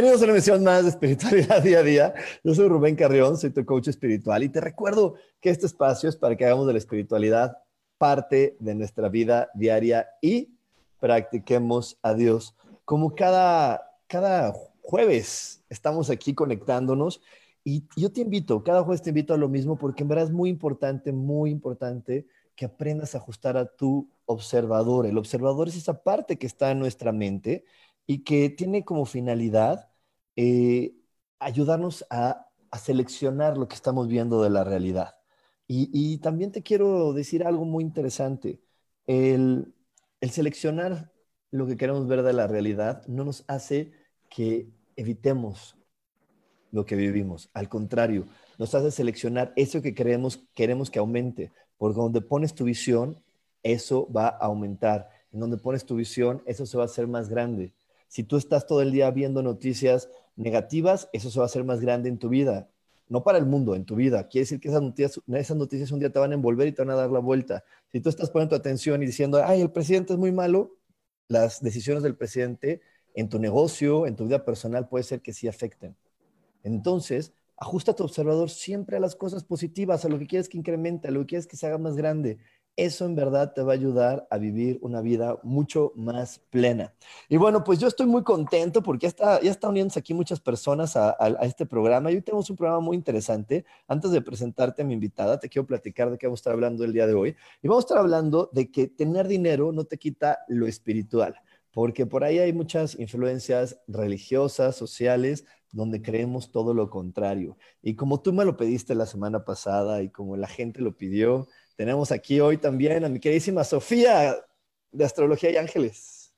Bienvenidos a una emisión más de Espiritualidad Día a Día. Yo soy Rubén Carrión, soy tu coach espiritual y te recuerdo que este espacio es para que hagamos de la espiritualidad parte de nuestra vida diaria y practiquemos a Dios. Como cada, cada jueves estamos aquí conectándonos y yo te invito, cada jueves te invito a lo mismo porque en verdad es muy importante, muy importante que aprendas a ajustar a tu observador. El observador es esa parte que está en nuestra mente y que tiene como finalidad eh, ayudarnos a, seleccionar lo que estamos viendo de la realidad. Y, también te quiero decir algo muy interesante. El, el, seleccionar lo que queremos ver de la realidad no nos hace que evitemos lo que vivimos. Al contrario, nos hace seleccionar eso que queremos, queremos que aumente. Porque donde pones tu visión, eso va a aumentar. En donde pones tu visión, eso se va a hacer más grande. Si tú estás todo el día viendo noticias negativas, eso se va a hacer más grande en tu vida. No para el mundo, en tu vida. Quiere decir que esas noticias, esas noticias un día te van a envolver y te van a dar la vuelta. Si tú estás poniendo tu atención y diciendo, ay, el presidente es muy malo, las decisiones del presidente en tu negocio, en tu vida personal, puede ser que sí afecten. Entonces, ajusta tu observador siempre a las cosas positivas, a lo que quieres que incremente, a lo que quieres que se haga más grande eso en verdad te va a ayudar a vivir una vida mucho más plena. Y bueno, pues yo estoy muy contento porque ya está, ya están uniéndose aquí muchas personas a, este programa y hoy tenemos un programa muy interesante. Antes de presentarte a mi invitada, te quiero platicar de qué vamos a estar hablando el día de hoy. Y vamos a estar hablando de que tener dinero no te quita lo espiritual, porque por ahí hay muchas influencias religiosas, sociales, donde creemos todo lo contrario. Y como tú me lo pediste la semana pasada y como la gente lo pidió, tenemos aquí hoy también a mi queridísima Sofía de Astrología y Ángeles.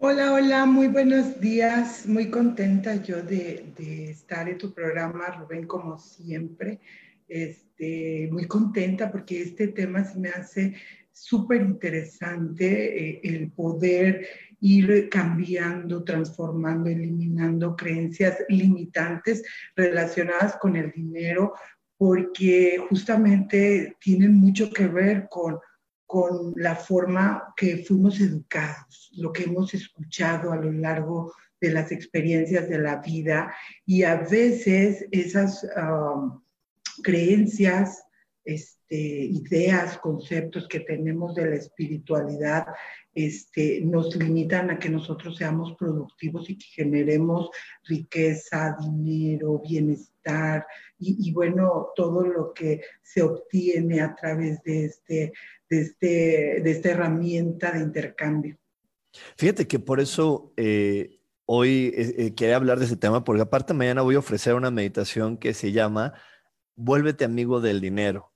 Hola, hola, muy buenos días. Muy contenta yo de, estar en tu programa, Rubén, como siempre. Este, muy contenta porque este tema me hace súper interesante, eh, el poder ir cambiando, transformando, eliminando creencias limitantes relacionadas con el dinero, porque justamente tienen mucho que ver con, con la forma que fuimos educados, lo que hemos escuchado a lo largo de las experiencias de la vida y a veces esas um, creencias, este, ideas, conceptos que tenemos de la espiritualidad este, nos limitan a que nosotros seamos productivos y que generemos riqueza, dinero, bienestar y, bueno, todo lo que se obtiene a través de, este, de, este, de esta herramienta de intercambio. Fíjate que por eso eh, hoy eh, eh, quería hablar de ese tema, porque aparte mañana voy a ofrecer una meditación que se llama Vuélvete amigo del dinero.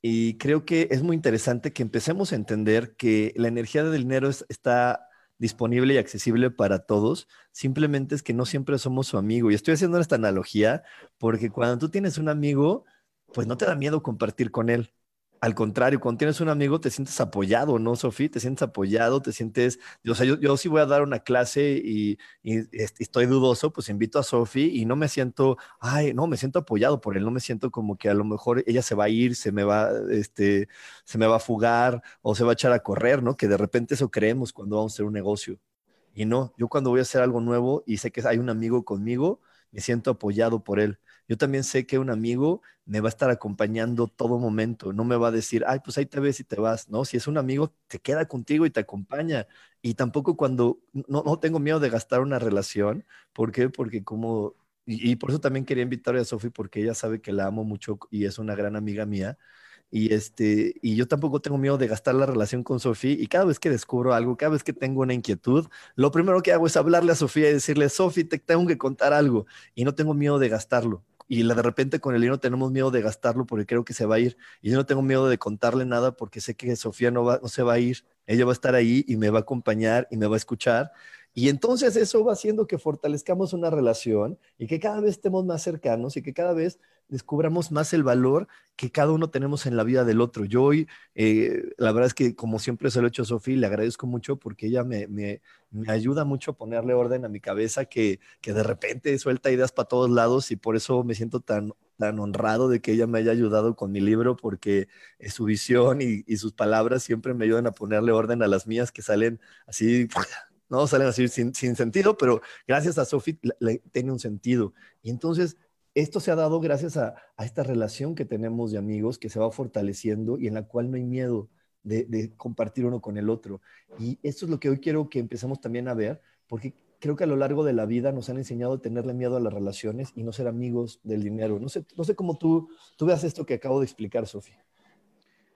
Y creo que es muy interesante que empecemos a entender que la energía del dinero está disponible y accesible para todos, simplemente es que no siempre somos su amigo. Y estoy haciendo esta analogía porque cuando tú tienes un amigo, pues no te da miedo compartir con él. Al contrario, cuando tienes un amigo te sientes apoyado, ¿no, Sofía? Te sientes apoyado, te sientes, o yo, yo sí voy a dar una clase y, estoy dudoso, pues invito a Sofía y no me siento, ay, no, me siento apoyado por él, no me siento como que a lo mejor ella se va a ir, se me va, este, se me va a fugar o se va a echar a correr, ¿no? Que de repente eso creemos cuando vamos a hacer un negocio. Y no, yo cuando voy a hacer algo nuevo y sé que hay un amigo conmigo, me siento apoyado por él yo también sé que un amigo me va a estar acompañando todo momento, no me va a decir, ay, pues ahí te ves y te vas, ¿no? Si es un amigo, te queda contigo y te acompaña. Y tampoco cuando, no, no tengo miedo de gastar una relación, ¿por qué? Porque como y, por eso también quería invitar a Sofi porque ella sabe que la amo mucho y es una gran amiga mía. Y, este, y yo tampoco tengo miedo de gastar la relación con Sofía. Y cada vez que descubro algo, cada vez que tengo una inquietud, lo primero que hago es hablarle a Sofía y decirle, Sofía, te tengo que contar algo. Y no tengo miedo de gastarlo. Y de repente con el dinero tenemos miedo de gastarlo porque creo que se va a ir. Y yo no tengo miedo de contarle nada porque sé que Sofía no, va, no se va a ir. Ella va a estar ahí y me va a acompañar y me va a escuchar. Y entonces eso va haciendo que fortalezcamos una relación y que cada vez estemos más cercanos y que cada vez descubramos más el valor que cada uno tenemos en la vida del otro. Yo hoy, eh, la verdad es que como siempre se lo he hecho a Sofía, le agradezco mucho porque ella me, me, me, ayuda mucho a ponerle orden a mi cabeza que, que de repente suelta ideas para todos lados y por eso me siento tan tan honrado de que ella me haya ayudado con mi libro porque su visión y, y, sus palabras siempre me ayudan a ponerle orden a las mías que salen así no salen así sin, sentido, pero gracias a Sophie le, tiene un sentido. Y entonces, esto se ha dado gracias a, esta relación que tenemos de amigos que se va fortaleciendo y en la cual no hay miedo de, compartir uno con el otro. Y esto es lo que hoy quiero que empecemos también a ver, porque creo que a lo largo de la vida nos han enseñado a tenerle miedo a las relaciones y no ser amigos del dinero. No sé, no sé cómo tú, tú veas esto que acabo de explicar, Sofía.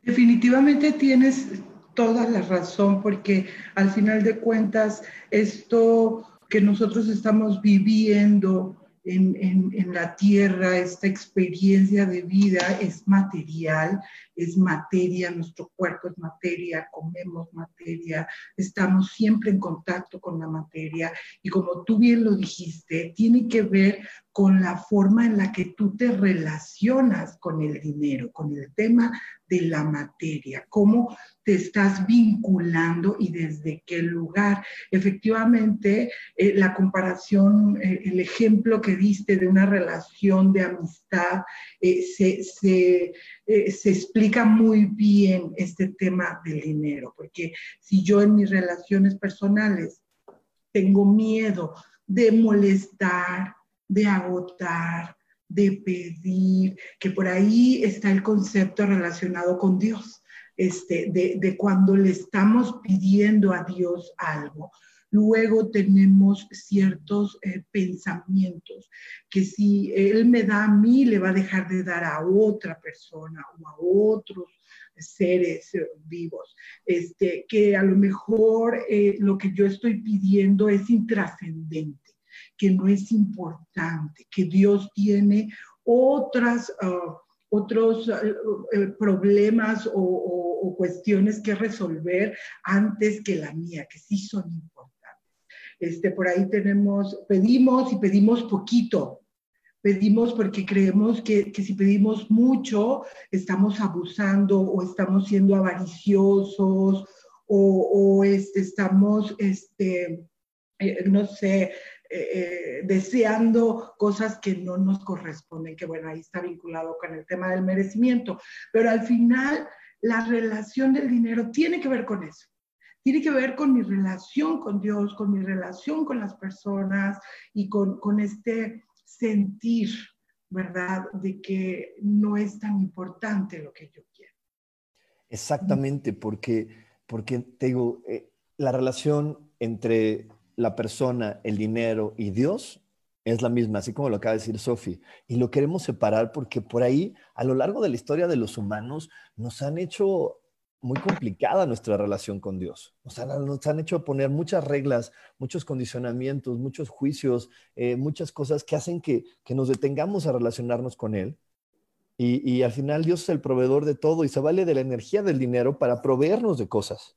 Definitivamente tienes toda la razón, porque al final de cuentas, esto que nosotros estamos viviendo en, la tierra, esta experiencia de vida es material, es materia, nuestro cuerpo es materia, comemos materia, estamos siempre en contacto con la materia. Y como tú bien lo dijiste, tiene que ver con la forma en la que tú te relacionas con el dinero, con el tema de la materia, cómo te estás vinculando y desde qué lugar. Efectivamente, eh, la comparación, eh, el ejemplo que diste de una relación de amistad, eh, se, se, se explica muy bien este tema del dinero, porque si yo en mis relaciones personales tengo miedo de molestar, de agotar, de pedir, que por ahí está el concepto relacionado con Dios, este, de, cuando le estamos pidiendo a Dios algo. Luego tenemos ciertos eh, pensamientos que si Él me da a mí, le va a dejar de dar a otra persona o a otros seres vivos, este, que a lo mejor eh, lo que yo estoy pidiendo es intrascendente que no es importante, que Dios tiene otras, uh, otros uh, eh, problemas o, cuestiones que resolver antes que la mía, que sí son importantes. Este, por ahí tenemos, pedimos y pedimos poquito. Pedimos porque creemos que, que si pedimos mucho, estamos abusando o estamos siendo avariciosos o, o este, estamos, este, eh, no sé, eh, deseando cosas que no nos corresponden, que bueno, ahí está vinculado con el tema del merecimiento, pero al final la relación del dinero tiene que ver con eso, tiene que ver con mi relación con Dios, con mi relación con las personas y con, con este sentir, ¿verdad?, de que no es tan importante lo que yo quiero. Exactamente, porque, porque te digo, eh, la relación entre la persona, el dinero y Dios es la misma, así como lo acaba de decir Sofi. Y lo queremos separar porque por ahí, a lo largo de la historia de los humanos, nos han hecho muy complicada nuestra relación con Dios. Nos han, nos han hecho poner muchas reglas, muchos condicionamientos, muchos juicios, eh, muchas cosas que hacen que, nos detengamos a relacionarnos con Él. Y, al final Dios es el proveedor de todo y se vale de la energía del dinero para proveernos de cosas.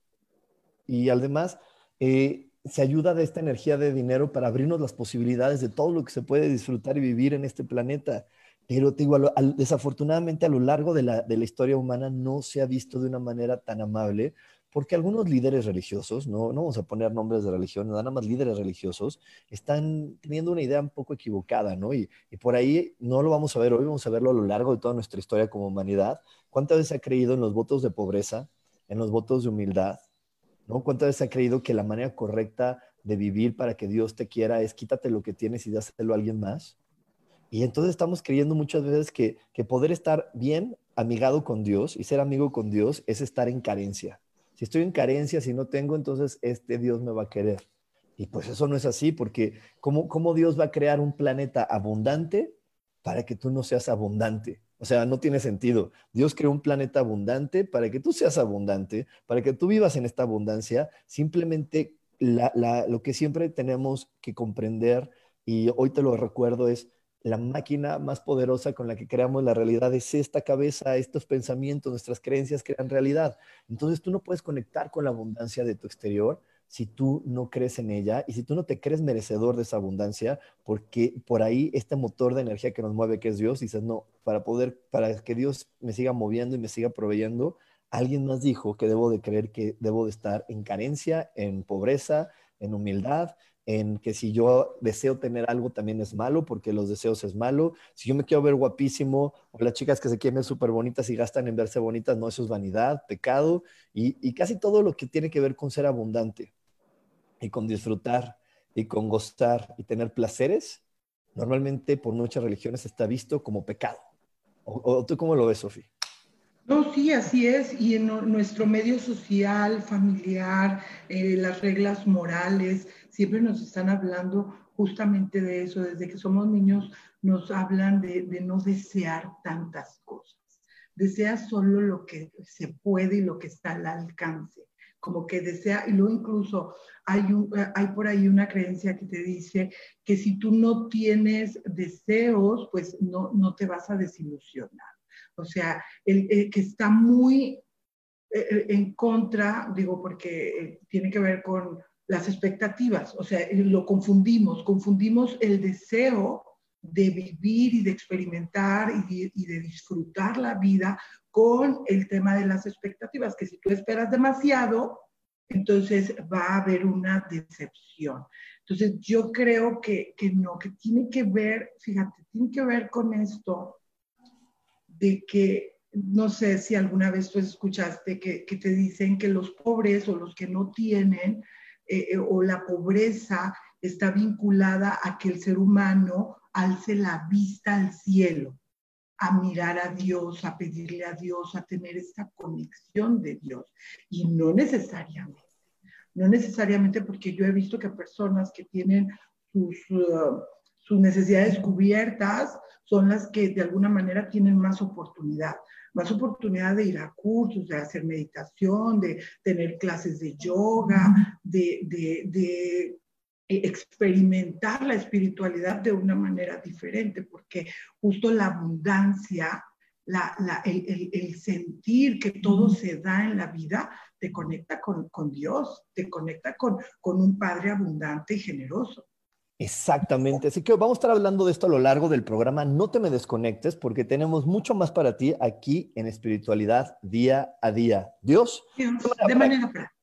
Y además, eh, se ayuda de esta energía de dinero para abrirnos las posibilidades de todo lo que se puede disfrutar y vivir en este planeta. Pero te digo, desafortunadamente a lo largo de la, historia humana no se ha visto de una manera tan amable, porque algunos líderes religiosos, no, no vamos a poner nombres de religión, nada más líderes religiosos, están teniendo una idea un poco equivocada, ¿no? Y, y por ahí no lo vamos a ver hoy, vamos a verlo a lo largo de toda nuestra historia como humanidad. ¿Cuántas veces ha creído en los votos de pobreza, en los votos de humildad, ¿no? ¿Cuántas veces ha creído que la manera correcta de vivir para que Dios te quiera es quítate lo que tienes y dáselo a alguien más? Y entonces estamos creyendo muchas veces que, que poder estar bien amigado con Dios y ser amigo con Dios es estar en carencia. Si estoy en carencia, si no tengo, entonces este Dios me va a querer. Y pues eso no es así, porque ¿cómo, ¿cómo Dios va a crear un planeta abundante para que tú no seas abundante? O sea, no tiene sentido. Dios creó un planeta abundante para que tú seas abundante, para que tú vivas en esta abundancia. Simplemente lo que siempre tenemos que comprender, y hoy te lo recuerdo, es la máquina más poderosa con la que creamos la realidad es esta cabeza, estos pensamientos, nuestras creencias crean realidad. Entonces tú no puedes conectar con la abundancia de tu exterior si tú no crees en ella y si tú no te crees merecedor de esa abundancia, porque por ahí este motor de energía que nos mueve, que es Dios, dices, no, para poder, para que Dios me siga moviendo y me siga proveyendo, alguien más dijo que debo de creer que debo de estar en carencia, en pobreza, en humildad, en que si yo deseo tener algo también es malo, porque los deseos es malo. Si yo me quiero ver guapísimo, o las chicas que se quieren ver súper bonitas y gastan en verse bonitas, no, eso es vanidad, pecado, y, y casi todo lo que tiene que ver con ser abundante y con disfrutar y con gozar y tener placeres, normalmente por muchas religiones está visto como pecado. ¿O, tú cómo lo ves, Sofía? No, sí, así es. Y en nuestro medio social, familiar, eh, las reglas morales, siempre nos están hablando justamente de eso. Desde que somos niños nos hablan de, de no desear tantas cosas. Desea solo lo que se puede y lo que está al alcance como que desea, y luego incluso hay, un, hay por ahí una creencia que te dice que si tú no tienes deseos, pues no, no te vas a desilusionar. O sea, el, que está muy eh, eh, en contra, digo, porque eh, tiene que ver con las expectativas, o sea, lo confundimos, confundimos el deseo de vivir y de experimentar y de, disfrutar la vida con el tema de las expectativas, que si tú esperas demasiado, entonces va a haber una decepción. Entonces yo creo que, que no, que tiene que ver, fíjate, tiene que ver con esto de que, no sé si alguna vez tú escuchaste que, que te dicen que los pobres o los que no tienen, eh, eh, o la pobreza está vinculada a que el ser humano alce la vista al cielo a mirar a Dios, a pedirle a Dios, a tener esta conexión de Dios. Y no necesariamente, no necesariamente porque yo he visto que personas que tienen sus, uh, sus necesidades cubiertas son las que de alguna manera tienen más oportunidad, más oportunidad de ir a cursos, de hacer meditación, de tener clases de yoga, de, de, de experimentar la espiritualidad de una manera diferente, porque justo la abundancia, el, sentir que todo se da en la vida, te conecta con, Dios, te conecta con, con un Padre abundante y generoso. Exactamente. Así que vamos a estar hablando de esto a lo largo del programa. No te me desconectes porque tenemos mucho más para ti aquí en espiritualidad día a día. Dios, de manera práctica.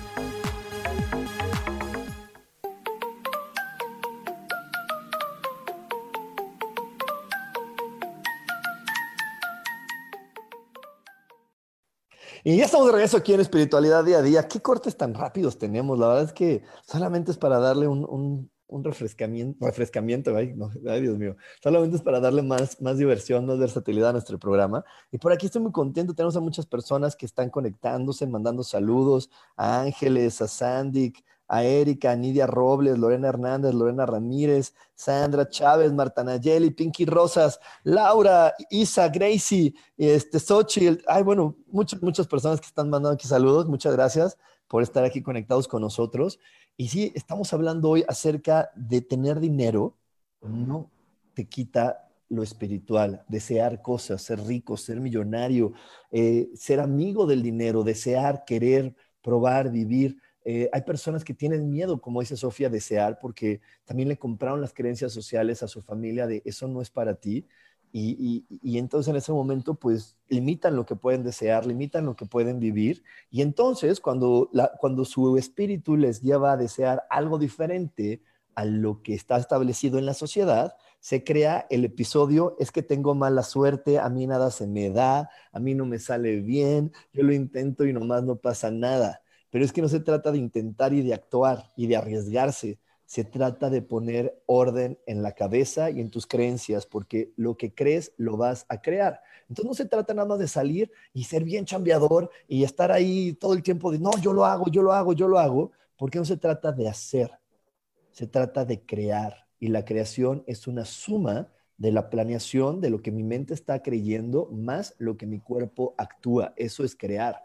Y ya estamos de regreso aquí en Espiritualidad Día a Día. ¿Qué cortes tan rápidos tenemos? La verdad es que solamente es para darle un, refrescamiento, refrescamiento ay, Dios mío, solamente es para darle más, más diversión, más versatilidad a nuestro programa. Y por aquí estoy muy contento, tenemos a muchas personas que están conectándose, mandando saludos, a Ángeles, a Sandy, a Erika, a Nidia Robles, Lorena Hernández, Lorena Ramírez, Sandra Chávez, Marta Nayeli, Pinky Rosas, Laura, Isa, Gracie, este, Xochitl. Ay, bueno, muchas, muchas personas que están mandando aquí saludos. Muchas gracias por estar aquí conectados con nosotros. Y sí, estamos hablando hoy acerca de tener dinero. No te quita lo espiritual, desear cosas, ser rico, ser millonario, eh, ser amigo del dinero, desear, querer, probar, vivir eh, hay personas que tienen miedo, como dice Sofía, desear porque también le compraron las creencias sociales a su familia de eso no es para ti. Y, entonces en ese momento pues limitan lo que pueden desear, limitan lo que pueden vivir. Y entonces cuando, cuando su espíritu les lleva a desear algo diferente a lo que está establecido en la sociedad, se crea el episodio, es que tengo mala suerte, a mí nada se me da, a mí no me sale bien, yo lo intento y nomás no pasa nada. Pero es que no se trata de intentar y de actuar y de arriesgarse, se trata de poner orden en la cabeza y en tus creencias, porque lo que crees lo vas a crear. Entonces no se trata nada más de salir y ser bien chambeador y estar ahí todo el tiempo de, no, yo lo hago, yo lo hago, yo lo hago, porque no se trata de hacer, se trata de crear. Y la creación es una suma de la planeación de lo que mi mente está creyendo más lo que mi cuerpo actúa. Eso es crear.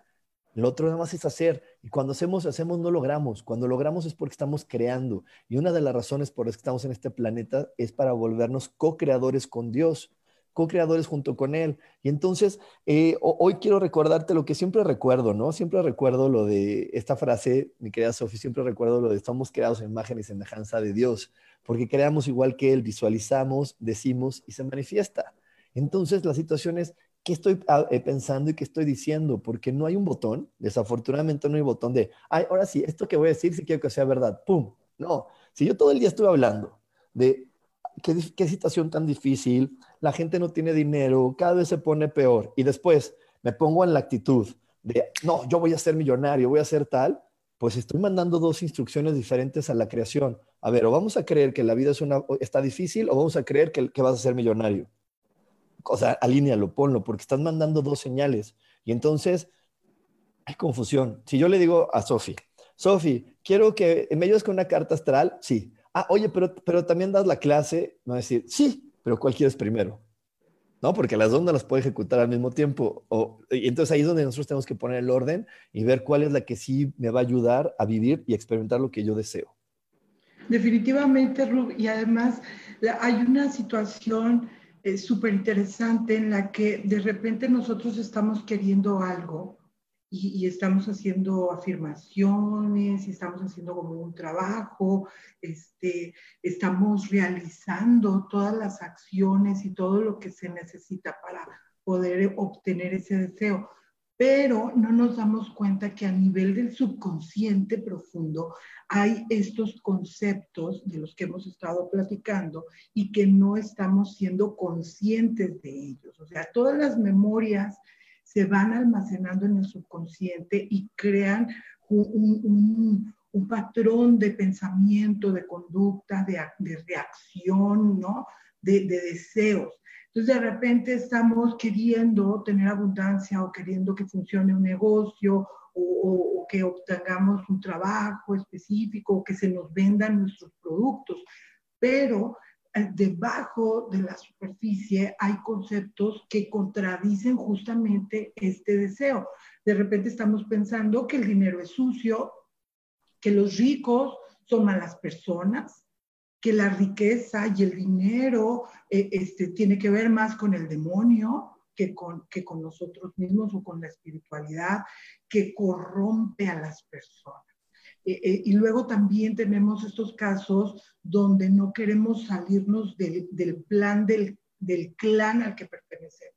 Lo otro nada más es hacer. Y cuando hacemos, hacemos, no logramos. Cuando logramos es porque estamos creando. Y una de las razones por las que estamos en este planeta es para volvernos co-creadores con Dios, co-creadores junto con Él. Y entonces, eh, hoy quiero recordarte lo que siempre recuerdo, ¿no? Siempre recuerdo lo de esta frase, mi querida Sofía, siempre recuerdo lo de estamos creados en imagen y semejanza de Dios, porque creamos igual que Él, visualizamos, decimos y se manifiesta. Entonces, la situación es, qué estoy ah, eh, pensando y qué estoy diciendo, porque no hay un botón, desafortunadamente no hay botón de, ay, ahora sí, esto que voy a decir si quiero que sea verdad, ¡pum! No, si yo todo el día estuve hablando de qué, qué situación tan difícil, la gente no tiene dinero, cada vez se pone peor, y después me pongo en la actitud de, no, yo voy a ser millonario, voy a ser tal, pues estoy mandando dos instrucciones diferentes a la creación. A ver, o vamos a creer que la vida es una, está difícil o vamos a creer que, que vas a ser millonario o sea, alínealo, ponlo, porque estás mandando dos señales. Y entonces hay confusión. Si yo le digo a Sofi, Sofi, quiero que me ayudes con una carta astral, sí. Ah, oye, pero, pero también das la clase, a decir, sí, pero ¿cuál quieres primero? ¿no? Porque las dos no las puedo ejecutar al mismo tiempo. O, y entonces ahí es donde nosotros tenemos que poner el orden y ver cuál es la que sí me va a ayudar a vivir y experimentar lo que yo deseo. Definitivamente, Rub, y además hay una situación es súper interesante en la que de repente nosotros estamos queriendo algo y, estamos haciendo afirmaciones y estamos haciendo como un trabajo, este, estamos realizando todas las acciones y todo lo que se necesita para poder obtener ese deseo pero no nos damos cuenta que a nivel del subconsciente profundo hay estos conceptos de los que hemos estado platicando y que no estamos siendo conscientes de ellos. O sea, todas las memorias se van almacenando en el subconsciente y crean un, patrón de pensamiento, de conducta, de, reacción, ¿no? de deseos. Entonces, de repente estamos queriendo tener abundancia o queriendo que funcione un negocio o, que obtengamos un trabajo específico o que se nos vendan nuestros productos. Pero eh, debajo de la superficie hay conceptos que contradicen justamente este deseo. De repente estamos pensando que el dinero es sucio, que los ricos son malas personas, que la riqueza y el dinero eh, este, tiene que ver más con el demonio, que con, que con nosotros mismos o con la espiritualidad, que corrompe a las personas. Eh, eh, y luego también tenemos estos casos donde no queremos salirnos del, del plan del, del, clan al que pertenecemos.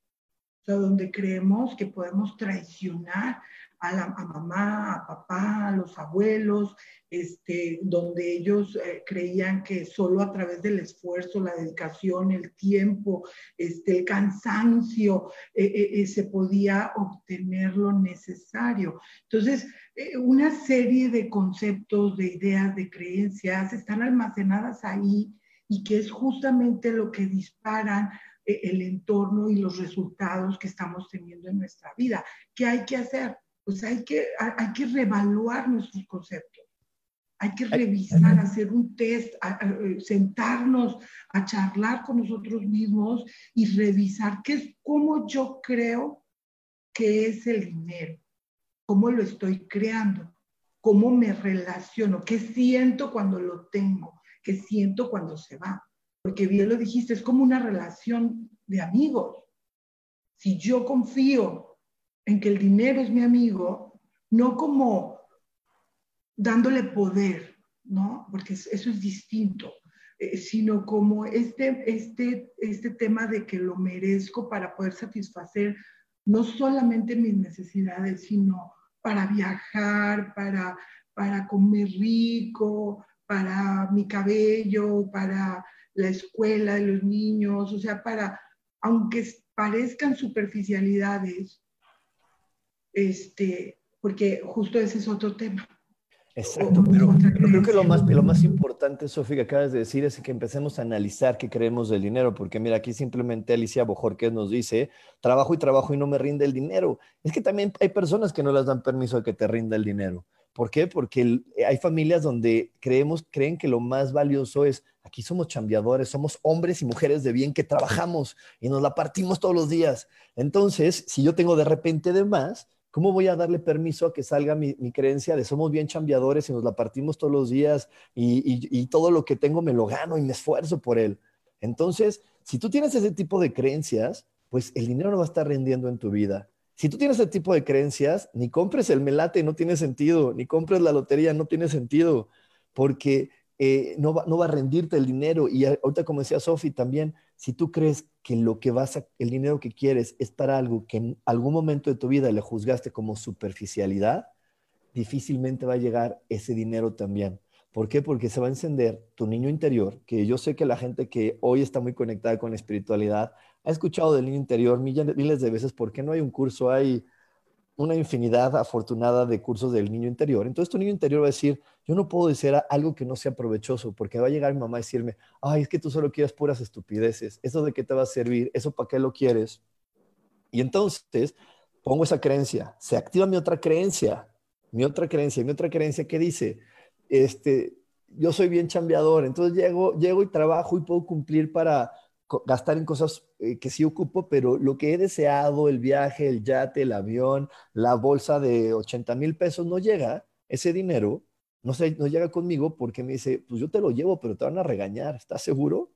O donde creemos que podemos traicionar a, mamá, a papá, a los abuelos, este, donde ellos eh, creían que solo a través del esfuerzo, la dedicación, el tiempo, este, el cansancio, eh, eh, se podía obtener lo necesario. Entonces, una serie de conceptos, de ideas, de creencias están almacenadas ahí y que es justamente lo que disparan el entorno y los resultados que estamos teniendo en nuestra vida. ¿Qué hay que hacer? Pues hay que, hay que reevaluar nuestros conceptos. Hay que revisar, hacer un test, sentarnos a charlar con nosotros mismos y revisar qué es cómo yo creo que es el dinero, cómo lo estoy creando, cómo me relaciono, qué siento cuando lo tengo, qué siento cuando se va. Porque bien lo dijiste, es como una relación de amigos. Si yo confío en que el dinero es mi amigo, no como dándole poder, ¿no? Porque eso es distinto, eh, sino como este, este, este tema de que lo merezco para poder satisfacer no solamente mis necesidades, sino para viajar, para, para comer rico, para mi cabello, para la escuela de los niños, o sea, para, aunque parezcan superficialidades, este, porque justo ese es otro tema. Exacto, pero, creo que lo más, lo más importante, Sofía, que acabas de decir es que empecemos a analizar qué creemos del dinero, porque mira, aquí simplemente Alicia Bojorquez nos dice, trabajo y trabajo y no me rinde el dinero. Es que también hay personas que no les dan permiso de que te rinda el dinero. ¿Por qué? Porque hay familias donde creemos, creen que lo más valioso es, aquí somos chambeadores, somos hombres y mujeres de bien que trabajamos y nos la partimos todos los días. Entonces, si yo tengo de repente de más, ¿Cómo voy a darle permiso a que salga mi, creencia de somos bien chambeadores y nos la partimos todos los días y, todo lo que tengo me lo gano y me esfuerzo por él? Entonces, si tú tienes ese tipo de creencias, pues el dinero no va a estar rendiendo en tu vida. Si tú tienes ese tipo de creencias, ni compres el melate, no tiene sentido, ni compres la lotería, no tiene sentido, porque eh, no, va, no va a rendirte el dinero. Y ahorita, como decía Sofi, también si tú crees que lo que vas a, el dinero que quieres es para algo que en algún momento de tu vida le juzgaste como superficialidad, difícilmente va a llegar ese dinero también. ¿Por qué? Porque se va a encender tu niño interior, que yo sé que la gente que hoy está muy conectada con la espiritualidad ha escuchado del niño interior miles de veces, ¿por qué no hay un curso? Hay una infinidad afortunada de cursos del niño interior. Entonces tu niño interior va a decir, yo no puedo decir algo que no sea provechoso, porque va a llegar mi mamá a decirme, ay, es que tú solo quieres puras estupideces, ¿eso de qué te va a servir? ¿Eso para qué lo quieres? Y entonces pongo esa creencia, se activa mi otra creencia, mi otra creencia, mi otra creencia que dice, este, yo soy bien chambeador, entonces llego, llego y trabajo y puedo cumplir para gastar en cosas eh, que sí ocupo, pero lo que he deseado, el viaje, el yate, el avión, la bolsa de 80 mil pesos, no llega, ese dinero no, se, no llega conmigo porque me dice, pues yo te lo llevo, pero te van a regañar, ¿estás seguro?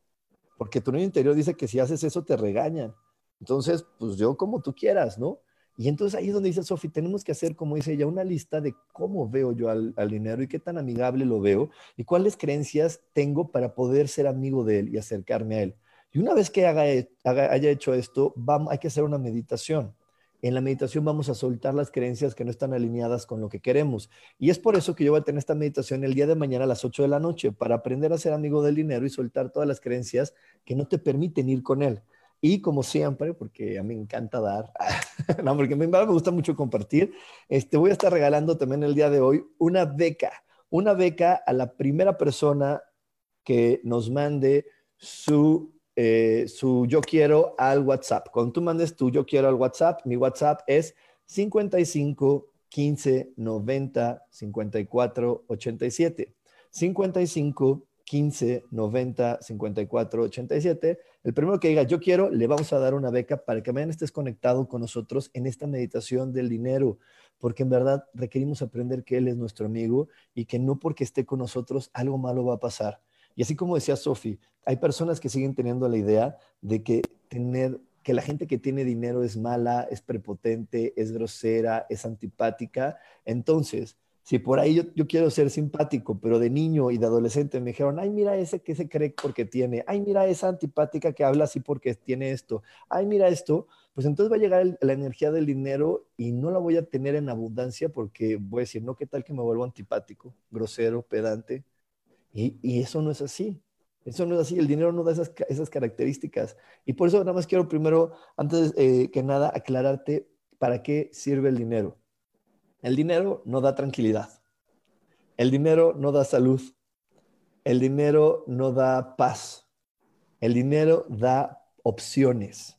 Porque tu niño interior dice que si haces eso te regañan. Entonces, pues yo como tú quieras, ¿no? Y entonces ahí es donde dice Sofi, tenemos que hacer, como dice ella, una lista de cómo veo yo al, al, dinero y qué tan amigable lo veo y cuáles creencias tengo para poder ser amigo de él y acercarme a él. Y una vez que haga, haya hecho esto, vamos, hay que hacer una meditación. En la meditación vamos a soltar las creencias que no están alineadas con lo que queremos. Y es por eso que yo voy a tener esta meditación el día de mañana a las 8 de la noche, para aprender a ser amigo del dinero y soltar todas las creencias que no te permiten ir con él. Y como siempre, porque a mí me encanta dar, no, porque a mí me gusta mucho compartir, este, voy a estar regalando también el día de hoy una beca, una beca a la primera persona que nos mande su eh, su yo quiero al WhatsApp. Cuando tú mandes tu yo quiero al WhatsApp, mi WhatsApp es 55 15 90 54 87. 55 15 90 54 87. El primero que diga yo quiero, le vamos a dar una beca para que mañana estés conectado con nosotros en esta meditación del dinero, porque en verdad requerimos aprender que Él es nuestro amigo y que no porque esté con nosotros algo malo va a pasar. Y así como decía Sofi, hay personas que siguen teniendo la idea de que tener que la gente que tiene dinero es mala, es prepotente, es grosera, es antipática. Entonces, si por ahí yo, quiero ser simpático, pero de niño y de adolescente me dijeron, ay, mira ese que se cree porque tiene, ay, mira esa antipática que habla así porque tiene esto, ay, mira esto, pues entonces va a llegar la energía del dinero y no la voy a tener en abundancia porque voy a decir, no, ¿qué tal que me vuelvo antipático, grosero, pedante? Y, eso no es así. Eso no es así, el dinero no da esas, características. Y por eso nada más quiero primero, antes eh, que nada, aclararte para qué sirve el dinero. El dinero no da tranquilidad. El dinero no da salud. El dinero no da paz. El dinero da opciones.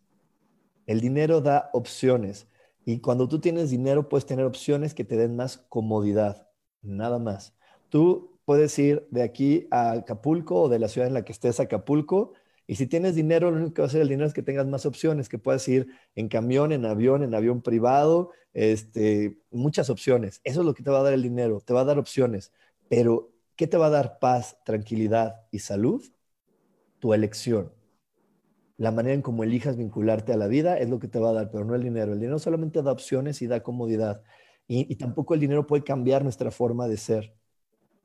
El dinero da opciones. Y cuando tú tienes dinero, puedes tener opciones que te den más comodidad. Nada más. Tú puedes ir de aquí a Acapulco o de la ciudad en la que estés a Acapulco y si tienes dinero, lo único que va a hacer el dinero es que tengas más opciones, que puedas ir en camión, en avión, en avión privado, este, muchas opciones. Eso es lo que te va a dar el dinero, te va a dar opciones. Pero, ¿qué te va a dar paz, tranquilidad y salud? Tu elección. La manera en cómo elijas vincularte a la vida es lo que te va a dar, pero no el dinero. El dinero solamente da opciones y da comodidad. Y, y tampoco el dinero puede cambiar nuestra forma de ser.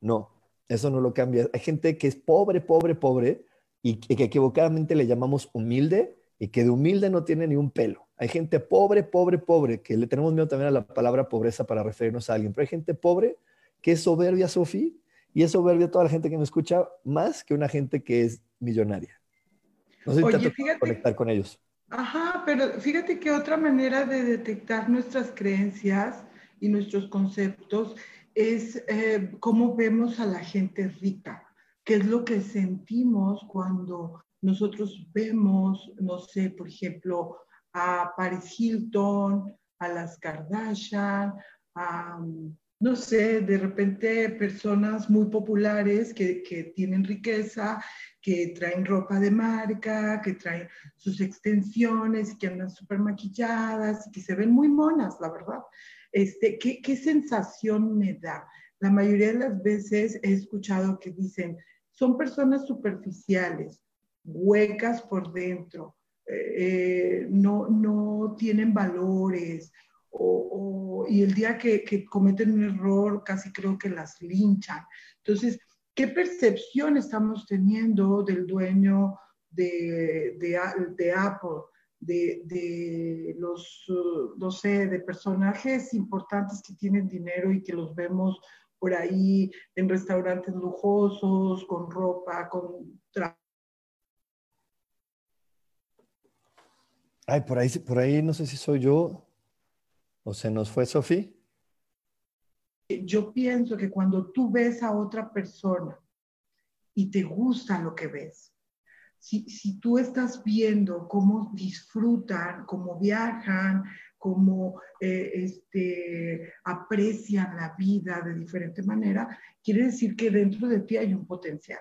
No, eso no lo cambia. Hay gente que es pobre, pobre, pobre, y que equivocadamente le llamamos humilde y que de humilde no tiene ni un pelo. Hay gente pobre, pobre, pobre, que le tenemos miedo también a la palabra pobreza para referirnos a alguien, pero hay gente pobre que es soberbia, Sofía, y es soberbia toda la gente que me escucha más que una gente que es millonaria. No sé si te conectar con ellos. Ajá, pero fíjate que otra manera de detectar nuestras creencias y nuestros conceptos es eh, cómo vemos a la gente rica qué es lo que sentimos cuando nosotros vemos, no sé, por ejemplo, a Paris Hilton, a las Kardashian, no sé, de repente personas muy populares que, que, tienen riqueza, que traen ropa de marca, que traen sus extensiones, que andan súper maquilladas, que se ven muy monas, la verdad. Este, ¿qué, ¿Qué sensación me da? La mayoría de las veces he escuchado que dicen, son personas superficiales, huecas por dentro, eh, eh, no, no tienen valores, y el día que, cometen un error casi creo que las linchan. Entonces, ¿qué percepción estamos teniendo del dueño de, de, Apple? De, de, los, no sé, de personajes importantes que tienen dinero y que los vemos por ahí en restaurantes lujosos, con ropa, con Ay, por ahí, por ahí no sé si soy yo o se nos fue Sofía. Yo pienso que cuando tú ves a otra persona y te gusta lo que ves, si, si tú estás viendo cómo disfrutan, cómo viajan, cómo eh, este, aprecian la vida de diferente manera, quiere decir que dentro de ti hay un potencial.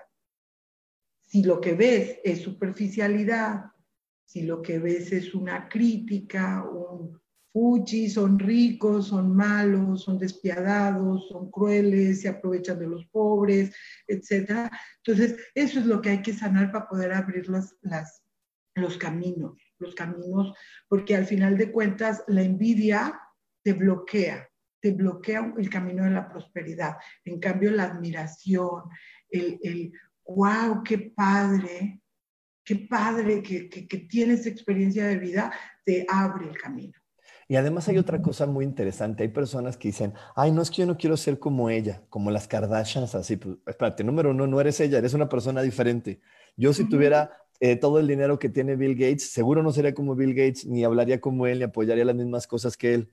Si lo que ves es superficialidad, si lo que ves es una crítica, un fuchi, son ricos, son malos, son despiadados, son crueles, se aprovechan de los pobres, etc. Entonces, eso es lo que hay que sanar para poder abrir las, los caminos los caminos, porque al final de cuentas la envidia te bloquea, te bloquea el camino de la prosperidad. En cambio, la admiración, el, el wow, qué padre, qué padre que, que, que tienes experiencia de vida, te abre el camino. Y además hay otra cosa muy interesante. Hay personas que dicen, ay, no es que yo no quiero ser como ella, como las Kardashians, así. Pues, espérate, número uno, no eres ella, eres una persona diferente. Yo si tuviera eh, todo el dinero que tiene Bill Gates, seguro no sería como Bill Gates, ni hablaría como él, ni apoyaría las mismas cosas que él.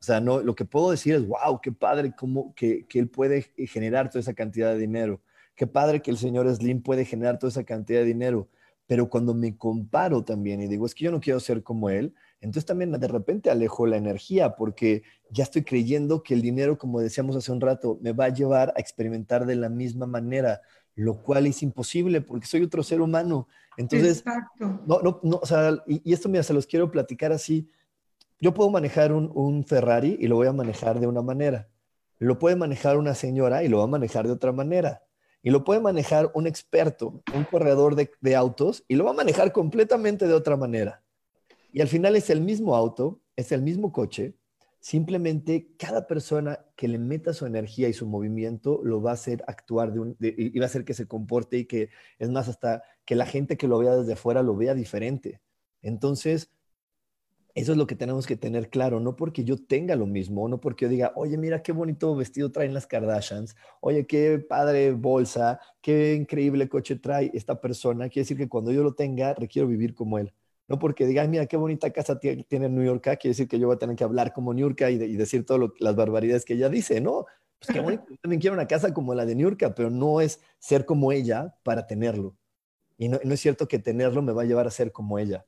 O sea, no, lo que puedo decir es, wow, qué padre cómo, que, que él puede generar toda esa cantidad de dinero. Qué padre que el señor Slim puede generar toda esa cantidad de dinero. Pero cuando me comparo también y digo, es que yo no quiero ser como él, entonces también de repente alejo la energía porque ya estoy creyendo que el dinero, como decíamos hace un rato, me va a llevar a experimentar de la misma manera lo cual es imposible porque soy otro ser humano. Entonces, no, no, no, o sea, y, esto, mira, se los quiero platicar así. Yo puedo manejar un, Ferrari y lo voy a manejar de una manera. Lo puede manejar una señora y lo va a manejar de otra manera. Y lo puede manejar un experto, un corredor de, de autos y lo va a manejar completamente de otra manera. Y al final es el mismo auto, es el mismo coche, simplemente cada persona que le meta su energía y su movimiento lo va a hacer actuar de un, y va a hacer que se comporte y que es más hasta que la gente que lo vea desde fuera lo vea diferente. Entonces, eso es lo que tenemos que tener claro, no porque yo tenga lo mismo, no porque yo diga, oye, mira qué bonito vestido traen las Kardashians, oye, qué padre bolsa, qué increíble coche trae esta persona, quiere decir que cuando yo lo tenga, requiero vivir como él. No porque diga, mira qué bonita casa tiene New York, quiere decir que yo voy a tener que hablar como New York y, y decir todas las barbaridades que ella dice, ¿no? Pues qué bonito, yo también quiero una casa como la de New York, pero no es ser como ella para tenerlo. Y no, no es cierto que tenerlo me va a llevar a ser como ella.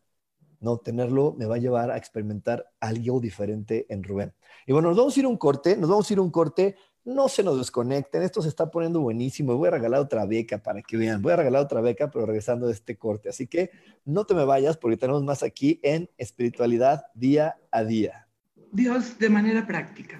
No, tenerlo me va a llevar a experimentar algo diferente en Rubén. Y bueno, nos vamos a ir a un corte, nos vamos a ir a un corte, no se nos desconecten, esto se está poniendo buenísimo, voy a regalar otra beca para que vean, voy a regalar otra beca, pero regresando de este corte, así que no te me vayas porque tenemos más aquí en espiritualidad día a día. Dios de manera práctica.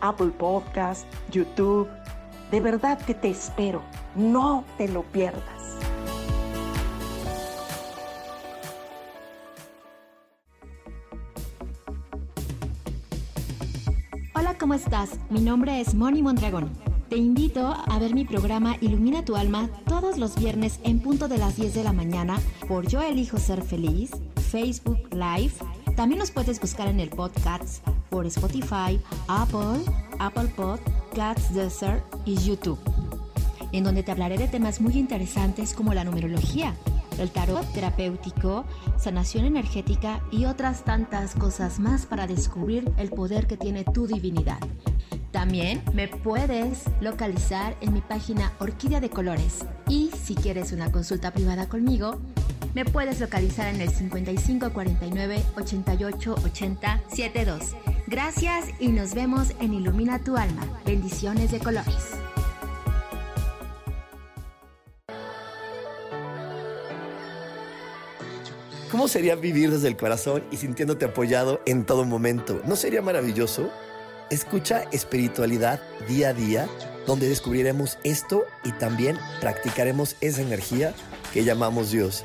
Apple Podcast, YouTube. De verdad que te espero. No te lo pierdas. Hola, ¿cómo estás? Mi nombre es Moni Mondragón. Te invito a ver mi programa Ilumina tu alma todos los viernes en punto de las 10 de la mañana por Yo Elijo Ser Feliz, Facebook Live. También nos puedes buscar en el podcast por Spotify, Apple, Apple Podcasts, Desert y YouTube, en donde te hablaré de temas muy interesantes como la numerología, el tarot terapéutico, sanación energética y otras tantas cosas más para descubrir el poder que tiene tu divinidad. También me puedes localizar en mi página Orquídea de Colores y si quieres una consulta privada conmigo, me puedes localizar en el 5549 88 80 72. Gracias y nos vemos en Ilumina tu alma. Bendiciones de colores. ¿Cómo sería vivir desde el corazón y sintiéndote apoyado en todo momento? ¿No sería maravilloso? Escucha espiritualidad día a día, donde descubriremos esto y también practicaremos esa energía que llamamos Dios.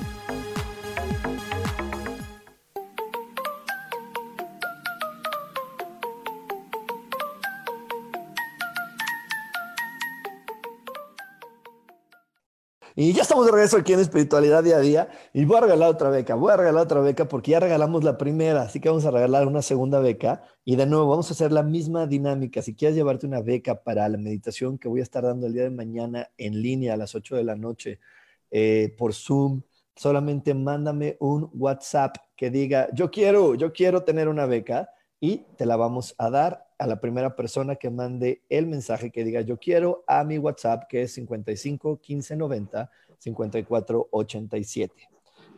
Estamos de regreso aquí en Espiritualidad Día a Día y voy a regalar otra beca, voy a regalar otra beca porque ya regalamos la primera, así que vamos a regalar una segunda beca y de nuevo vamos a hacer la misma dinámica. Si quieres llevarte una beca para la meditación que voy a estar dando el día de mañana en línea a las 8 de la noche eh, por Zoom, solamente mándame un WhatsApp que diga, yo quiero, yo quiero tener una beca y te la vamos a dar a la primera persona que mande el mensaje que diga yo quiero a mi WhatsApp que es 55 15 90 54 87.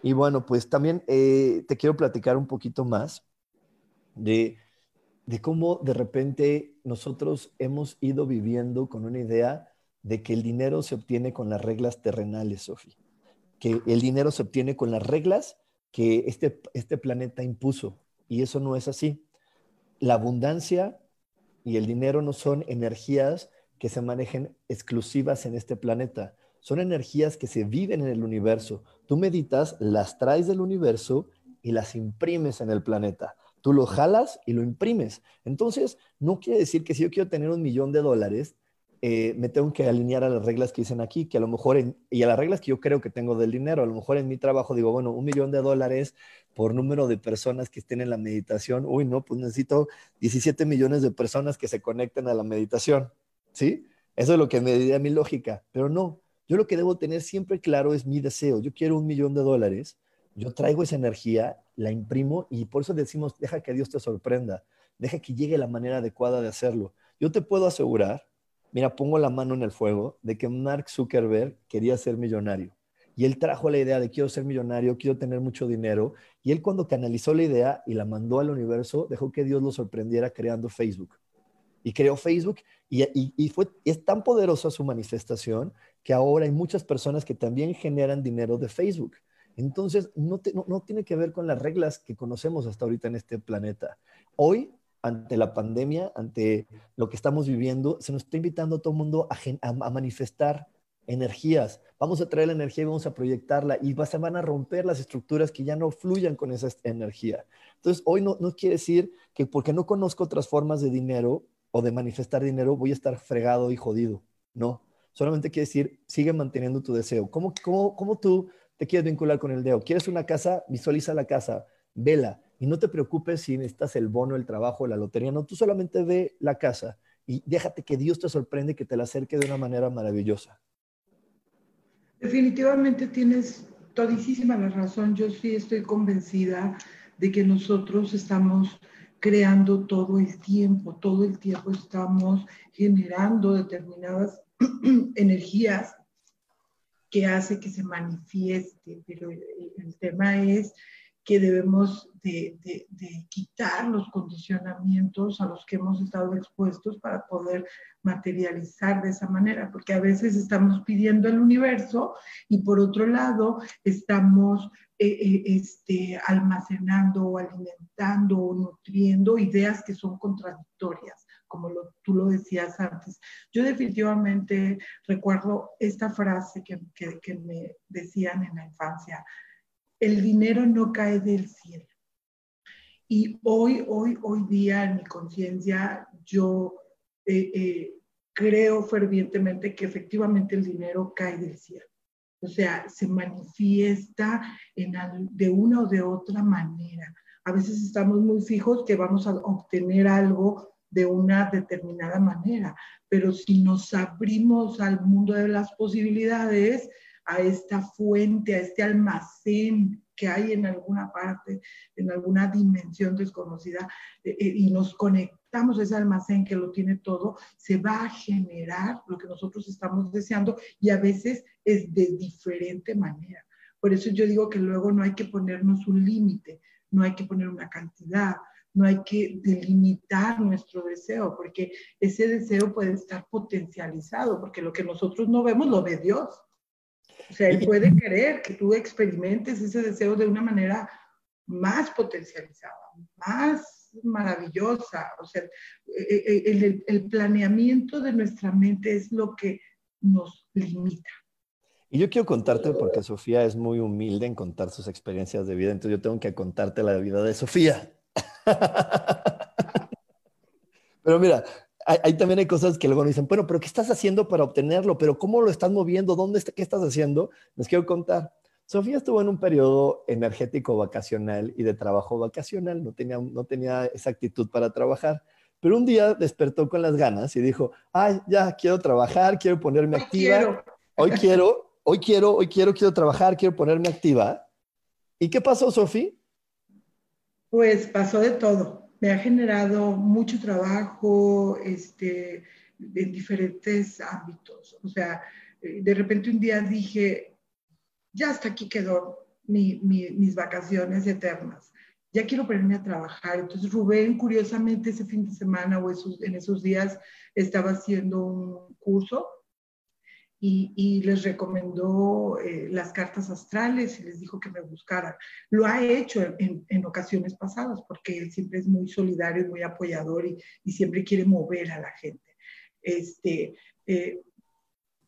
Y bueno, pues también eh, te quiero platicar un poquito más de, de cómo de repente nosotros hemos ido viviendo con una idea de que el dinero se obtiene con las reglas terrenales, Sofi. Que el dinero se obtiene con las reglas que este, este planeta impuso. Y eso no es así. La abundancia y el dinero no son energías que se manejen exclusivas en este planeta. Son energías que se viven en el universo. Tú meditas, las traes del universo y las imprimes en el planeta. Tú lo jalas y lo imprimes. Entonces, no quiere decir que si yo quiero tener un millón de dólares, eh, me tengo que alinear a las reglas que dicen aquí, que a lo mejor, y a las reglas que yo creo que tengo del dinero, a lo mejor en mi trabajo digo, bueno, un millón de dólares por número de personas que estén en la meditación, uy, no, pues necesito 17 millones de personas que se conecten a la meditación, ¿sí? Eso es lo que me diría mi lógica, pero no, yo lo que debo tener siempre claro es mi deseo, yo quiero un millón de dólares, yo traigo esa energía, la imprimo y por eso decimos, deja que Dios te sorprenda, deja que llegue la manera adecuada de hacerlo. Yo te puedo asegurar Mira, pongo la mano en el fuego de que Mark Zuckerberg quería ser millonario. Y él trajo la idea de quiero ser millonario, quiero tener mucho dinero. Y él cuando canalizó la idea y la mandó al universo, dejó que Dios lo sorprendiera creando Facebook. Y creó Facebook y, fue, es tan poderosa su manifestación que ahora hay muchas personas que también generan dinero de Facebook. Entonces, no, no tiene que ver con las reglas que conocemos hasta ahorita en este planeta. Hoy ante la pandemia, ante lo que estamos viviendo, se nos está invitando a todo el mundo a, manifestar energías. Vamos a traer la energía y vamos a proyectarla y se van a romper las estructuras que ya no fluyan con esa energía. Entonces, hoy no, no quiere decir que porque no conozco otras formas de dinero o de manifestar dinero, voy a estar fregado y jodido. No, solamente quiere decir, sigue manteniendo tu deseo. ¿Cómo, tú te quieres vincular con el dedo? ¿Quieres una casa? Visualiza la casa, vela y no te preocupes si necesitas el bono, el trabajo, la lotería, no, tú solamente ve la casa y déjate que Dios te sorprende que te la acerque de una manera maravillosa. Definitivamente tienes todísima la razón. Yo sí estoy convencida de que nosotros estamos creando todo el tiempo, todo el tiempo estamos generando determinadas energías que hace que se manifieste, pero el tema es que debemos de, quitar los condicionamientos a los que hemos estado expuestos para poder materializar de esa manera, porque a veces estamos pidiendo el universo y por otro lado estamos eh, eh, este, almacenando o alimentando o nutriendo ideas que son contradictorias como tú lo decías antes. Yo definitivamente recuerdo esta frase que, que me decían en la infancia, el dinero no cae del cielo. Y hoy, hoy, hoy día en mi conciencia, yo eh, eh, creo fervientemente que efectivamente el dinero cae del cielo. O sea, se manifiesta en, de una o de otra manera. A veces estamos muy fijos que vamos a obtener algo de una determinada manera, pero si nos abrimos al mundo de las posibilidades, a esta fuente, a este almacén que hay en alguna parte, en alguna dimensión desconocida, eh, eh, y nos conectamos a ese almacén que lo tiene todo, se va a generar lo que nosotros estamos deseando y a veces es de diferente manera. Por eso yo digo que luego no hay que ponernos un límite, no hay que poner una cantidad, no hay que delimitar nuestro deseo, porque ese deseo puede estar potencializado, porque lo que nosotros no vemos lo ve Dios. O sea, él puede querer que tú experimentes ese deseo de una manera más potencializada, más maravillosa. O sea, e, e, el, el, planeamiento de nuestra mente es lo que nos limita. Y yo quiero contarte, porque Sofía es muy humilde en contar sus experiencias de vida, entonces yo tengo que contarte la vida de Sofía. Pero mira, hay, también hay cosas que luego dicen, bueno, pero ¿qué estás haciendo para obtenerlo? ¿Pero cómo lo estás moviendo? ¿Dónde está, ¿Qué estás haciendo? Les quiero contar. Sofía estuvo en un periodo energético vacacional y de trabajo vacacional, no tenía, no tenía esa actitud para trabajar, pero un día despertó con las ganas y dijo, ay, ya quiero trabajar, quiero ponerme activa, hoy quiero, hoy quiero, hoy quiero, quiero trabajar, quiero ponerme activa. ¿Y qué pasó, Sofía? Pues pasó de todo me ha generado mucho trabajo este, en diferentes ámbitos. O sea, eh, de repente un día dije, ya hasta aquí quedó mis vacaciones eternas. Ya quiero ponerme a trabajar. Entonces Rubén, curiosamente, ese fin de semana o en esos días estaba haciendo un curso y, les recomendó eh, las cartas astrales y les dijo que me buscaran. Lo ha hecho en, ocasiones pasadas porque él siempre es muy solidario y muy apoyador y, siempre quiere mover a la gente. Este, eh,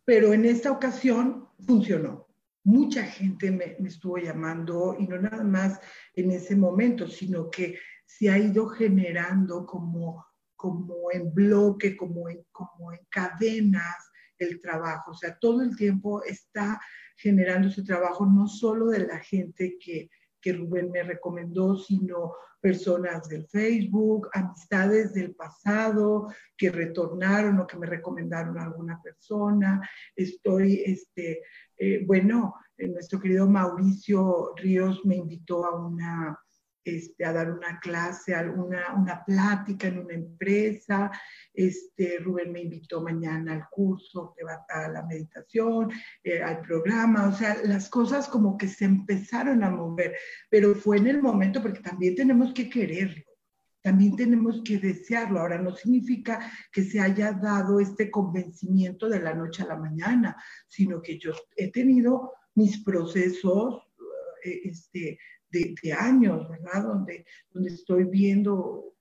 pero en esta ocasión funcionó. Mucha gente me, me estuvo llamando y no nada más en ese momento, sino que se ha ido generando como como en bloque, como en, como en cadenas el trabajo. O sea, todo el tiempo está generando ese trabajo, no solo de la gente que, que Rubén me recomendó, sino personas del Facebook, amistades del pasado que retornaron o que me recomendaron a alguna persona. Estoy, este, eh, bueno, eh, nuestro querido Mauricio Ríos me invitó a una este, a dar una clase, alguna, una plática en una empresa. Este, Rubén me invitó mañana al curso que a la meditación, eh, al programa, o sea, las cosas como que se empezaron a mover, pero fue en el momento porque también tenemos que quererlo. También tenemos que desearlo. Ahora, no significa que se haya dado este convencimiento de la noche a la mañana, sino que yo he tenido mis procesos eh, este, de, años, ¿verdad? Donde, donde estoy viendo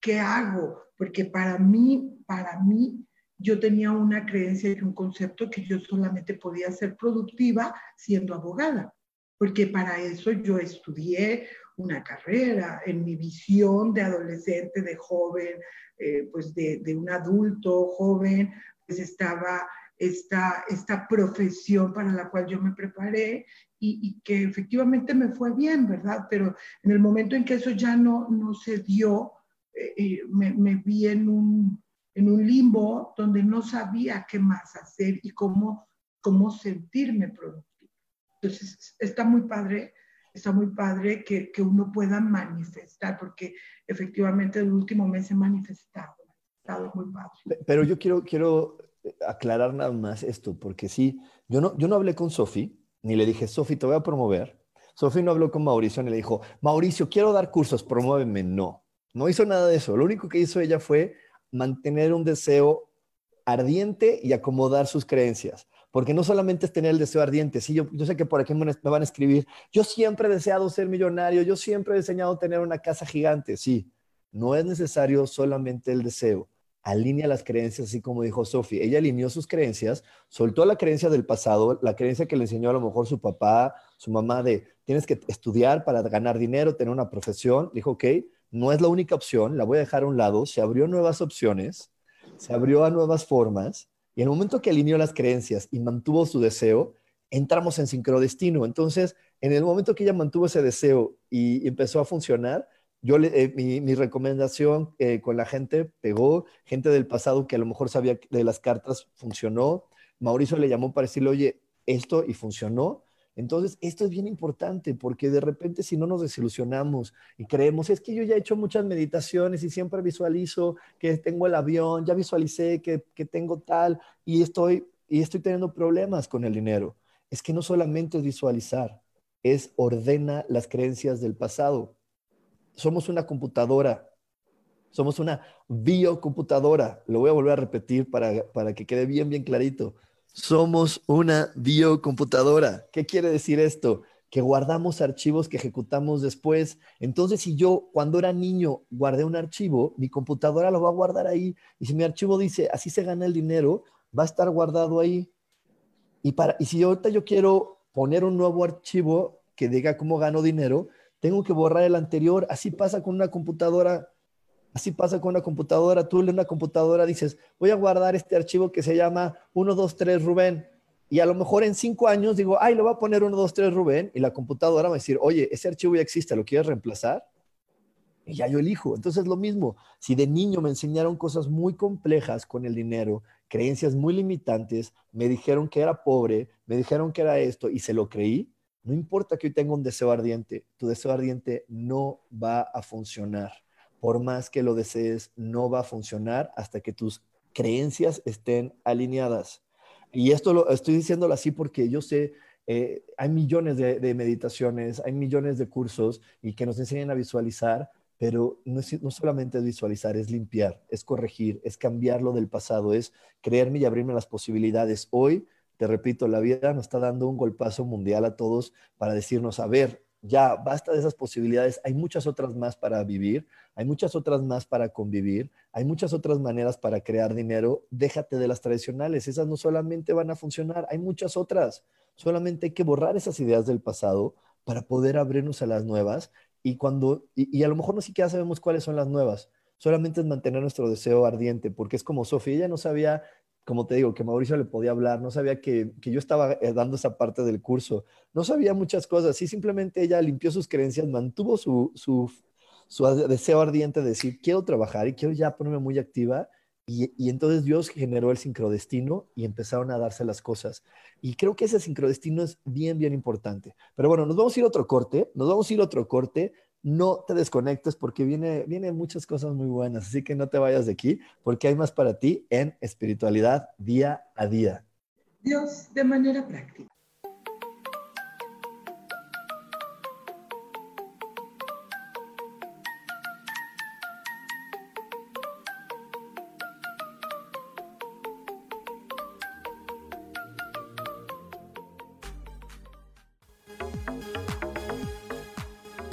qué hago, porque para mí, para mí, yo tenía una creencia y un concepto que yo solamente podía ser productiva siendo abogada, porque para eso yo estudié una carrera, en mi visión de adolescente, de joven, eh, pues de, de, un adulto joven, pues estaba esta, esta profesión para la cual yo me preparé y, que efectivamente me fue bien, ¿verdad? Pero en el momento en que eso ya no, no se dio, eh, eh, me, me, vi en un, en un limbo donde no sabía qué más hacer y cómo, cómo sentirme productivo. Entonces, está muy padre, está muy padre que, que uno pueda manifestar, porque efectivamente el último mes he manifestado, estado muy padre. Pero yo quiero, quiero aclarar nada más esto, porque sí, yo no, yo no hablé con Sofi, ni le dije, Sofi, te voy a promover. Sofi no habló con Mauricio ni le dijo, Mauricio, quiero dar cursos, promuéveme. No, no hizo nada de eso. Lo único que hizo ella fue mantener un deseo ardiente y acomodar sus creencias. Porque no solamente es tener el deseo ardiente, sí, yo, yo sé que por aquí me van a escribir, yo siempre he deseado ser millonario, yo siempre he deseado tener una casa gigante, sí, no es necesario solamente el deseo, alinea las creencias, así como dijo Sophie. Ella alineó sus creencias, soltó la creencia del pasado, la creencia que le enseñó a lo mejor su papá, su mamá de tienes que estudiar para ganar dinero, tener una profesión. Dijo, ok, no es la única opción, la voy a dejar a un lado. Se abrió nuevas opciones, se abrió a nuevas formas. Y en el momento que alineó las creencias y mantuvo su deseo, entramos en sincrodestino. Entonces, en el momento que ella mantuvo ese deseo y empezó a funcionar, yo eh, mi, recomendación eh, con la gente pegó, gente del pasado que a lo mejor sabía de las cartas funcionó. Mauricio le llamó para decirle, oye, esto y funcionó. Entonces, esto es bien importante porque de repente si no nos desilusionamos y creemos, es que yo ya he hecho muchas meditaciones y siempre visualizo que tengo el avión, ya visualicé que, que tengo tal y estoy, y estoy teniendo problemas con el dinero. Es que no solamente es visualizar, es ordena las creencias del pasado somos una computadora, somos una biocomputadora. Lo voy a volver a repetir para, para que quede bien, bien clarito. Somos una biocomputadora. ¿Qué quiere decir esto? Que guardamos archivos que ejecutamos después. Entonces, si yo cuando era niño guardé un archivo, mi computadora lo va a guardar ahí. Y si mi archivo dice, así se gana el dinero, va a estar guardado ahí. Y, para, y si ahorita yo quiero poner un nuevo archivo que diga cómo gano dinero, tengo que borrar el anterior. Así pasa con una computadora. Así pasa con una computadora. Tú en una computadora dices, voy a guardar este archivo que se llama 123 Rubén. Y a lo mejor en cinco años digo, ay, lo voy a poner 123 Rubén. Y la computadora va a decir, oye, ese archivo ya existe, ¿lo quieres reemplazar? Y ya yo elijo. Entonces lo mismo. Si de niño me enseñaron cosas muy complejas con el dinero, creencias muy limitantes, me dijeron que era pobre, me dijeron que era esto y se lo creí, no importa que hoy tenga un deseo ardiente, tu deseo ardiente no va a funcionar. Por más que lo desees, no va a funcionar hasta que tus creencias estén alineadas. Y esto lo estoy diciéndolo así porque yo sé, eh, hay millones de, meditaciones, hay millones de cursos y que nos enseñan a visualizar, pero no, no solamente es visualizar, es limpiar, es corregir, es cambiar lo del pasado, es creerme y abrirme las posibilidades. Hoy te repito, la vida nos está dando un golpazo mundial a todos para decirnos, a ver, ya basta de esas posibilidades, hay muchas otras más para vivir, hay muchas otras más para convivir, hay muchas otras maneras para crear dinero, déjate de las tradicionales, esas no solamente van a funcionar, hay muchas otras, solamente hay que borrar esas ideas del pasado para poder abrirnos a las nuevas y cuando, y, a lo mejor no siquiera sabemos cuáles son las nuevas, solamente es mantener nuestro deseo ardiente, porque es como Sofía, ella no sabía, como te digo, que Mauricio le podía hablar, no sabía que, yo estaba eh, dando esa parte del curso, no sabía muchas cosas, y simplemente ella limpió sus creencias, mantuvo su, su, su deseo ardiente de decir, quiero trabajar y quiero ya ponerme muy activa, y, entonces Dios generó el sincrodestino y empezaron a darse las cosas. Y creo que ese sincrodestino es bien, bien importante. Pero bueno, nos vamos a ir a otro corte, nos vamos a ir a otro corte. No te desconectes porque viene, vienen muchas cosas muy buenas, así que no te vayas de aquí porque hay más para ti en espiritualidad día a día. Dios de manera práctica.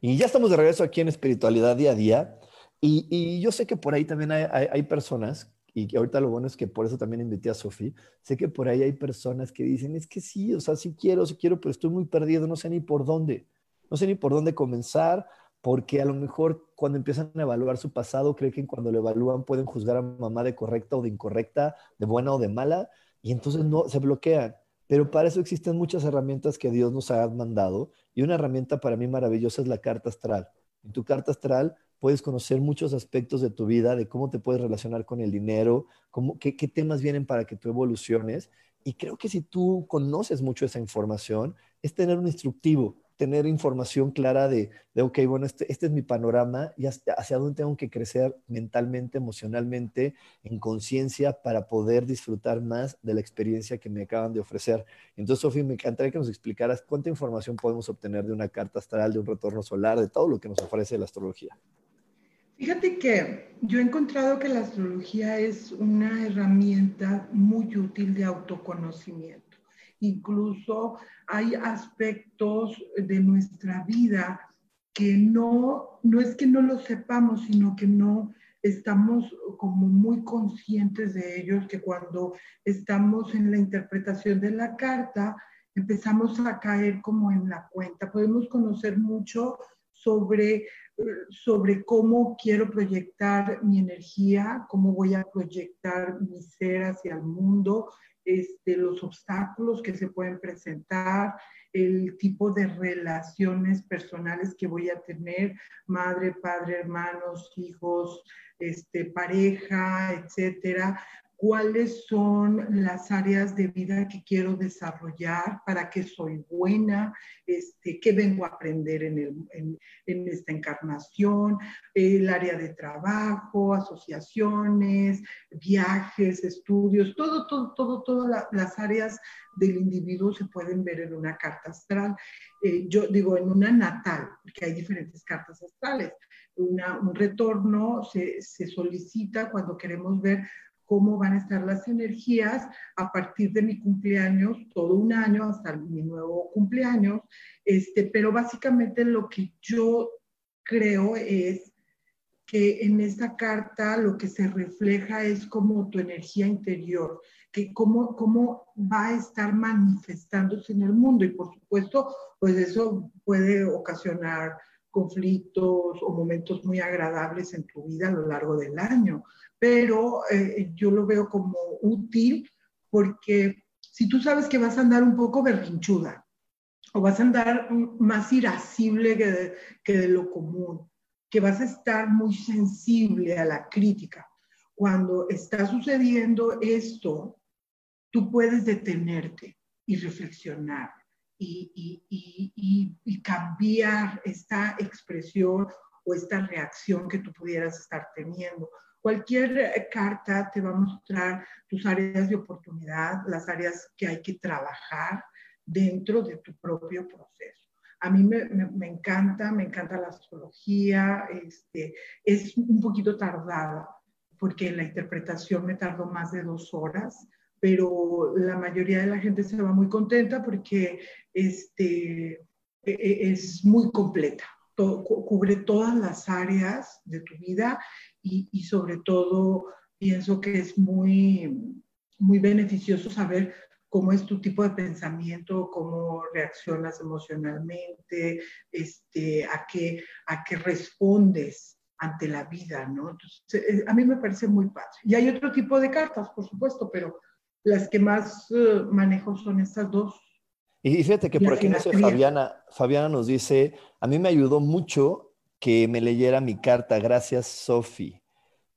Y ya estamos de regreso aquí en Espiritualidad Día a Día. Y, yo sé que por ahí también hay, personas, y que ahorita lo bueno es que por eso también invité a Sofi, sé que por ahí hay personas que dicen, es que sí, o sea, sí quiero, sí quiero, pero estoy muy perdido, no sé ni por dónde, no sé ni por dónde comenzar, porque a lo mejor cuando empiezan a evaluar su pasado, creen que cuando lo evalúan pueden juzgar a mamá de correcta o de incorrecta, de buena o de mala, y entonces no se bloquean. Pero para eso existen muchas herramientas que Dios nos ha mandado y una herramienta para mí maravillosa es la carta astral. En tu carta astral puedes conocer muchos aspectos de tu vida, de cómo te puedes relacionar con el dinero, cómo, qué, qué temas vienen para que tú evoluciones. Y creo que si tú conoces mucho esa información, es tener un instructivo, tener información clara de, de ok, bueno, este, este es mi panorama y hacia dónde tengo que crecer mentalmente, emocionalmente, en conciencia para poder disfrutar más de la experiencia que me acaban de ofrecer. Entonces, Sofía, me encantaría que nos explicaras cuánta información podemos obtener de una carta astral, de un retorno solar, de todo lo que nos ofrece la astrología. Fíjate que yo he encontrado que la astrología es una herramienta muy útil de autoconocimiento. Incluso hay aspectos de nuestra vida que no, no es que no lo sepamos, sino que no estamos como muy conscientes de ellos, que cuando estamos en la interpretación de la carta, empezamos a caer como en la cuenta. Podemos conocer mucho sobre, sobre cómo quiero proyectar mi energía, cómo voy a proyectar mi ser hacia el mundo, este, los obstáculos que se pueden presentar, el tipo de relaciones personales que voy a tener, madre, padre, hermanos, hijos, este, pareja, etcétera. Cuáles son las áreas de vida que quiero desarrollar, para qué soy buena, este, qué vengo a aprender en, en, esta encarnación, el área de trabajo, asociaciones, viajes, estudios, todo, todo, todo, todas las áreas del individuo se pueden ver en una carta astral. Eh, yo digo en una natal, porque hay diferentes cartas astrales. un retorno se, se solicita cuando queremos ver cómo van a estar las energías a partir de mi cumpleaños, todo un año hasta mi nuevo cumpleaños, este, pero básicamente lo que yo creo es que en esta carta lo que se refleja es como tu energía interior, que cómo, cómo va a estar manifestándose en el mundo. Y por supuesto, pues eso puede ocasionar conflictos o momentos muy agradables en tu vida a lo largo del año pero eh, yo lo veo como útil porque si tú sabes que vas a andar un poco berrinchuda o vas a andar más irascible que de, que de lo común, que vas a estar muy sensible a la crítica, cuando está sucediendo esto, tú puedes detenerte y reflexionar y, y, y, y, cambiar esta expresión o esta reacción que tú pudieras estar teniendo. Cualquier eh, carta te va a mostrar tus áreas de oportunidad, las áreas que hay que trabajar dentro de tu propio proceso. A mí me, encanta, me encanta la astrología, este, es un poquito tardada, porque la interpretación me tardó más de dos horas, pero la mayoría de la gente se va muy contenta porque este, e, e, es muy completa, cubre todas las áreas de tu vida y, sobre todo pienso que es muy, muy beneficioso saber cómo es tu tipo de pensamiento, cómo reaccionas emocionalmente, este, a, qué, a qué respondes ante la vida, ¿no? Entonces, eh, a mí me parece muy padre. Y hay otro tipo de cartas, por supuesto, pero las que más eh, manejo son estas dos. Y fíjate que por aquí no sé, Fabiana, Fabiana nos dice, a mí me ayudó mucho que me leyera mi carta. Gracias, Sofi.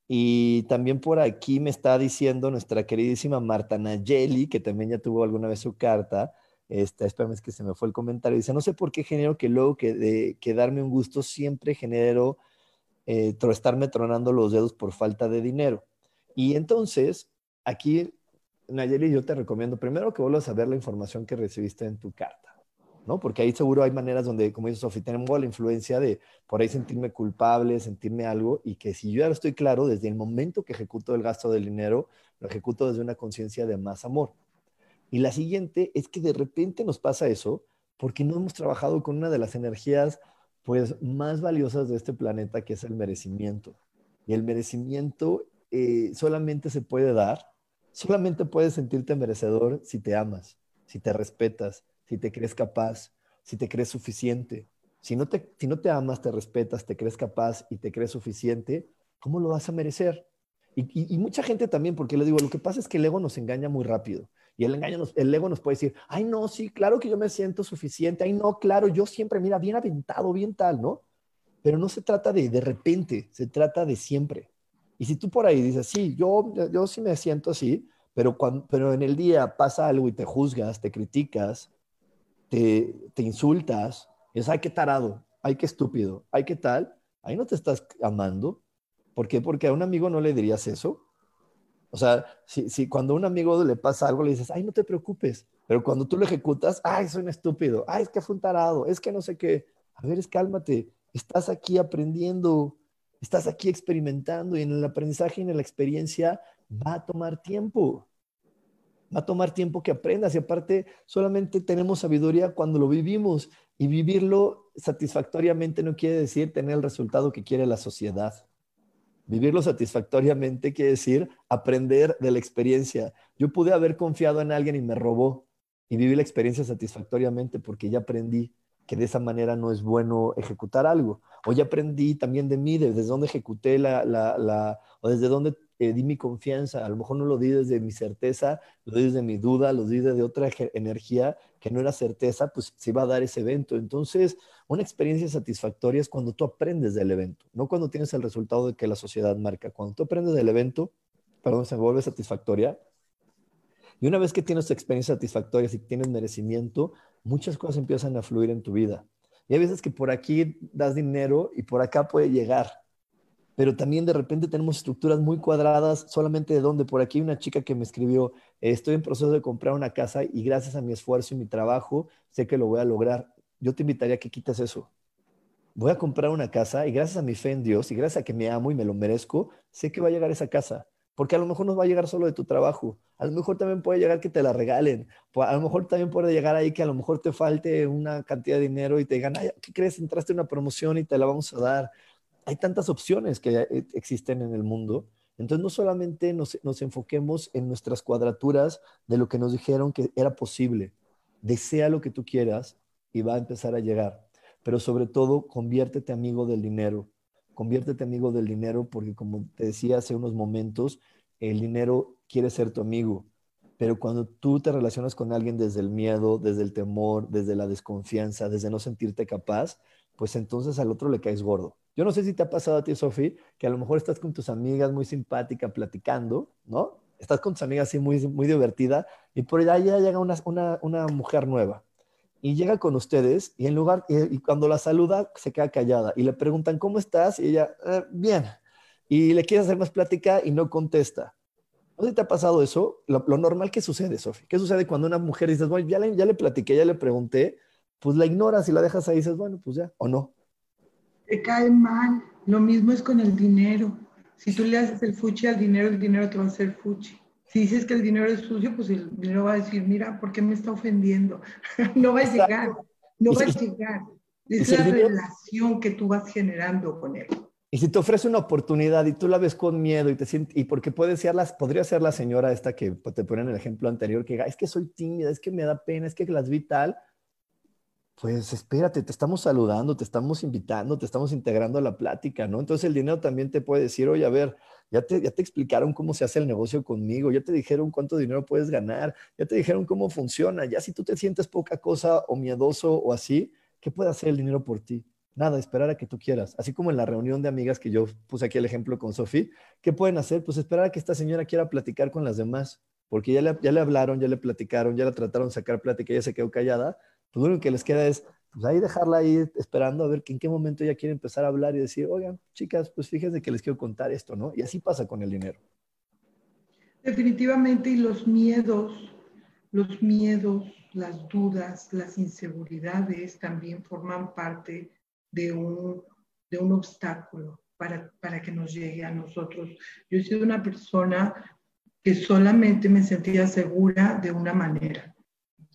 Y también por aquí me está diciendo nuestra queridísima Marta Nayeli, que también ya tuvo alguna vez su carta. Esta, espérame, es que se me fue el comentario. Dice, no sé por qué genero que luego que, de, que darme un gusto siempre genero eh, estarme tronando los dedos por falta de dinero. Y entonces, aquí, Nayeli, yo te recomiendo primero que vuelvas a ver la información que recibiste en tu carta. Porque ahí seguro hay maneras donde, como dice Sofi, tenemos la influencia de por ahí sentirme culpable, sentirme algo, y que si yo ya estoy claro, desde el momento que ejecuto el gasto del dinero, lo ejecuto desde una conciencia de más amor. Y la siguiente es que de repente nos pasa eso porque no hemos trabajado con una de las energías pues más valiosas de este planeta, que es el merecimiento. Y el merecimiento eh, solamente se puede dar, solamente puedes sentirte merecedor si te amas, si te respetas, si te crees capaz, si te crees suficiente. Si no te, si no te amas, te respetas, te crees capaz y te crees suficiente, ¿cómo lo vas a merecer? Y, mucha gente también, porque le digo, lo que pasa es que el ego nos engaña muy rápido. Y el, engaño el ego nos puede decir, ay, no, sí, claro que yo me siento suficiente, ay, no, claro, yo siempre, mira, bien aventado, bien tal, ¿no? Pero no se trata de de repente, se trata de siempre. Y si tú por ahí dices, sí, yo, yo sí me siento así, pero, cuando, pero en el día pasa algo y te juzgas, te criticas, te, insultas, es, ay, qué tarado, ay, qué estúpido, ay, qué tal, ahí no te estás amando. ¿Por qué? Porque a un amigo no le dirías eso. O sea, si, si cuando a un amigo le pasa algo, le dices, ay, no te preocupes. Pero cuando tú lo ejecutas, ay, soy un estúpido, ay, es que fue un tarado, es que no sé qué. A ver, es cálmate, estás aquí aprendiendo, estás aquí experimentando y en el aprendizaje y en la experiencia va a tomar tiempo va a tomar tiempo que aprendas y aparte solamente tenemos sabiduría cuando lo vivimos y vivirlo satisfactoriamente no quiere decir tener el resultado que quiere la sociedad. Vivirlo satisfactoriamente quiere decir aprender de la experiencia. Yo pude haber confiado en alguien y me robó y viví la experiencia satisfactoriamente porque ya aprendí que de esa manera no es bueno ejecutar algo. Ya aprendí también de mí, desde dónde ejecuté la, la, o desde dónde eh, di mi confianza, a lo mejor no lo di desde mi certeza, lo di desde mi duda, lo di desde otra energía que no era certeza, pues se va a dar ese evento. Entonces, una experiencia satisfactoria es cuando tú aprendes del evento, no cuando tienes el resultado de que la sociedad marca. Cuando tú aprendes del evento, perdón, se vuelve satisfactoria. Y una vez que tienes experiencias satisfactorias y tienes merecimiento, muchas cosas empiezan a fluir en tu vida. Y hay veces que por aquí das dinero y por acá puede llegar. Pero también de repente tenemos estructuras muy cuadradas, solamente de donde. Por aquí hay una chica que me escribió, estoy en proceso de comprar una casa y gracias a mi esfuerzo y mi trabajo sé que lo voy a lograr. Yo te invitaría a que quites eso. Voy a comprar una casa y gracias a mi fe en Dios y gracias a que me amo y me lo merezco, sé que va a llegar esa casa porque a lo mejor no va a llegar solo de tu trabajo, a lo mejor también puede llegar que te la regalen, a lo mejor también puede llegar ahí que a lo mejor te falte una cantidad de dinero y te digan, Ay, ¿qué crees? Entraste en una promoción y te la vamos a dar. Hay tantas opciones que eh, existen en el mundo. Entonces, no solamente nos, nos enfoquemos en nuestras cuadraturas de lo que nos dijeron que era posible. Desea lo que tú quieras y va a empezar a llegar. Pero sobre todo, conviértete amigo del dinero conviértete amigo del dinero porque como te decía hace unos momentos, el dinero quiere ser tu amigo, pero cuando tú te relacionas con alguien desde el miedo, desde el temor, desde la desconfianza, desde no sentirte capaz, pues entonces al otro le caes gordo. Yo no sé si te ha pasado a ti, Sofi, que a lo mejor estás con tus amigas muy simpática platicando, ¿no? Estás con tus amigas así muy, muy divertida y por allá llega una, una mujer nueva y llega con ustedes y en lugar, y, cuando la saluda se queda callada y le preguntan, ¿cómo estás? Y ella, eh, bien. Y le quiere hacer más plática y no contesta. ¿No te ha pasado eso? Lo, normal que sucede, Sofi. ¿Qué sucede cuando una mujer dices, bueno, ya le, ya le platiqué, ya le pregunté? Pues la ignoras y la dejas ahí y dices, bueno, pues ya, o no. Te cae mal. Lo mismo es con el dinero. Si tú le haces el fuchi al dinero, el dinero te va a hacer fuchi. Si dices que el dinero es sucio, pues el dinero va a decir, mira, ¿por qué me está ofendiendo? no va a llegar, no va a llegar. Es la relación que tú vas generando con él. Y si te ofrece una oportunidad y tú la ves con miedo y te sientes, y porque puede ser las, podría ser la señora esta que te ponen en el ejemplo anterior, que es que soy tímida, es que me da pena, es que las vi tal, pues espérate, te estamos saludando, te estamos invitando, te estamos integrando a la plática, ¿no? Entonces el dinero también te puede decir, oye, a ver, ya te, ya te explicaron cómo se hace el negocio conmigo, ya te dijeron cuánto dinero puedes ganar, ya te dijeron cómo funciona, ya si tú te sientes poca cosa o miedoso o así, ¿qué puede hacer el dinero por ti? Nada, esperar a que tú quieras. Así como en la reunión de amigas que yo puse aquí el ejemplo con Sofía, ¿qué pueden hacer? Pues esperar a que esta señora quiera platicar con las demás, porque ya le, ya le hablaron, ya le platicaron, ya la trataron de sacar plática, ella se quedó callada, lo único que les queda es pues ahí dejarla ahí esperando a ver que en qué momento ella quiere empezar a hablar y decir, oigan, chicas, pues fíjense que les quiero contar esto, ¿no? Y así pasa con el dinero. Definitivamente, y los miedos, los miedos, las dudas, las inseguridades también forman parte de un, de un obstáculo para, para que nos llegue a nosotros. Yo he sido una persona que solamente me sentía segura de una manera.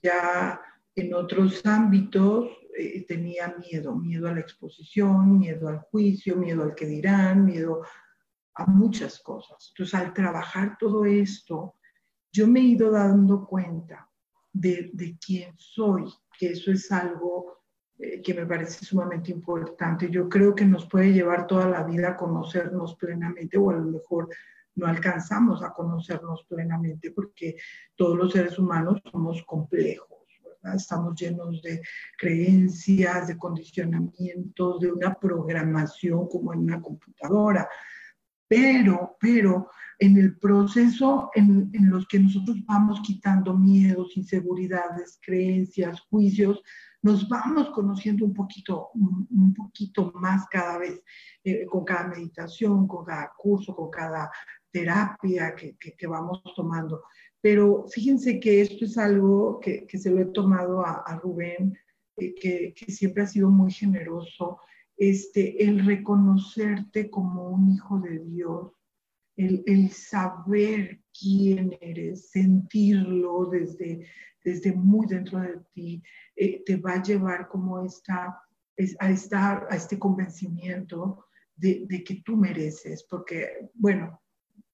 Ya en otros ámbitos eh, tenía miedo, miedo a la exposición, miedo al juicio, miedo al que dirán, miedo a muchas cosas. Entonces, al trabajar todo esto, yo me he ido dando cuenta de, quién soy, que eso es algo eh, que me parece sumamente importante. Yo creo que nos puede llevar toda la vida a conocernos plenamente o a lo mejor no alcanzamos a conocernos plenamente porque todos los seres humanos somos complejos Estamos llenos de creencias, de condicionamientos, de una programación como en una computadora. Pero, pero en el proceso en, en los que nosotros vamos quitando miedos, inseguridades, creencias, juicios, nos vamos conociendo un poquito, poquito más cada vez, eh, con cada meditación, con cada curso, con cada terapia que vamos tomando. Pero fíjense que esto es algo que, que se lo he tomado a, Rubén, eh, que, que, siempre ha sido muy generoso, este, el reconocerte como un hijo de Dios, el, el saber quién eres, sentirlo desde, desde muy dentro de ti, eh, te va a llevar como esta, a, estar, a este convencimiento de, de que tú mereces, porque, bueno,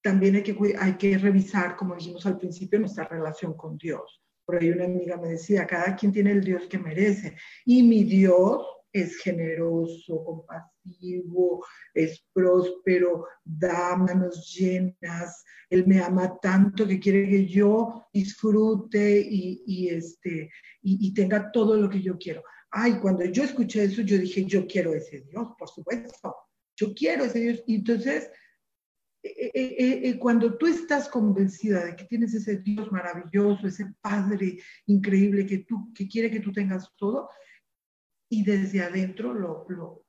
también hay que, hay que revisar, como dijimos al principio, nuestra relación con Dios. Por ahí una amiga me decía, cada quien tiene el Dios que merece. Y mi Dios es generoso, compasivo, es próspero, da manos llenas. Él me ama tanto que quiere que yo disfrute y, y este, y, tenga todo lo que yo quiero. Ay, cuando yo escuché eso, yo dije, yo quiero ese Dios, por supuesto. Yo quiero ese Dios. Entonces eh, eh, eh, cuando tú estás convencida de que tienes ese Dios maravilloso, ese Padre increíble que, tú, que quiere que tú tengas todo, y desde adentro lo, lo,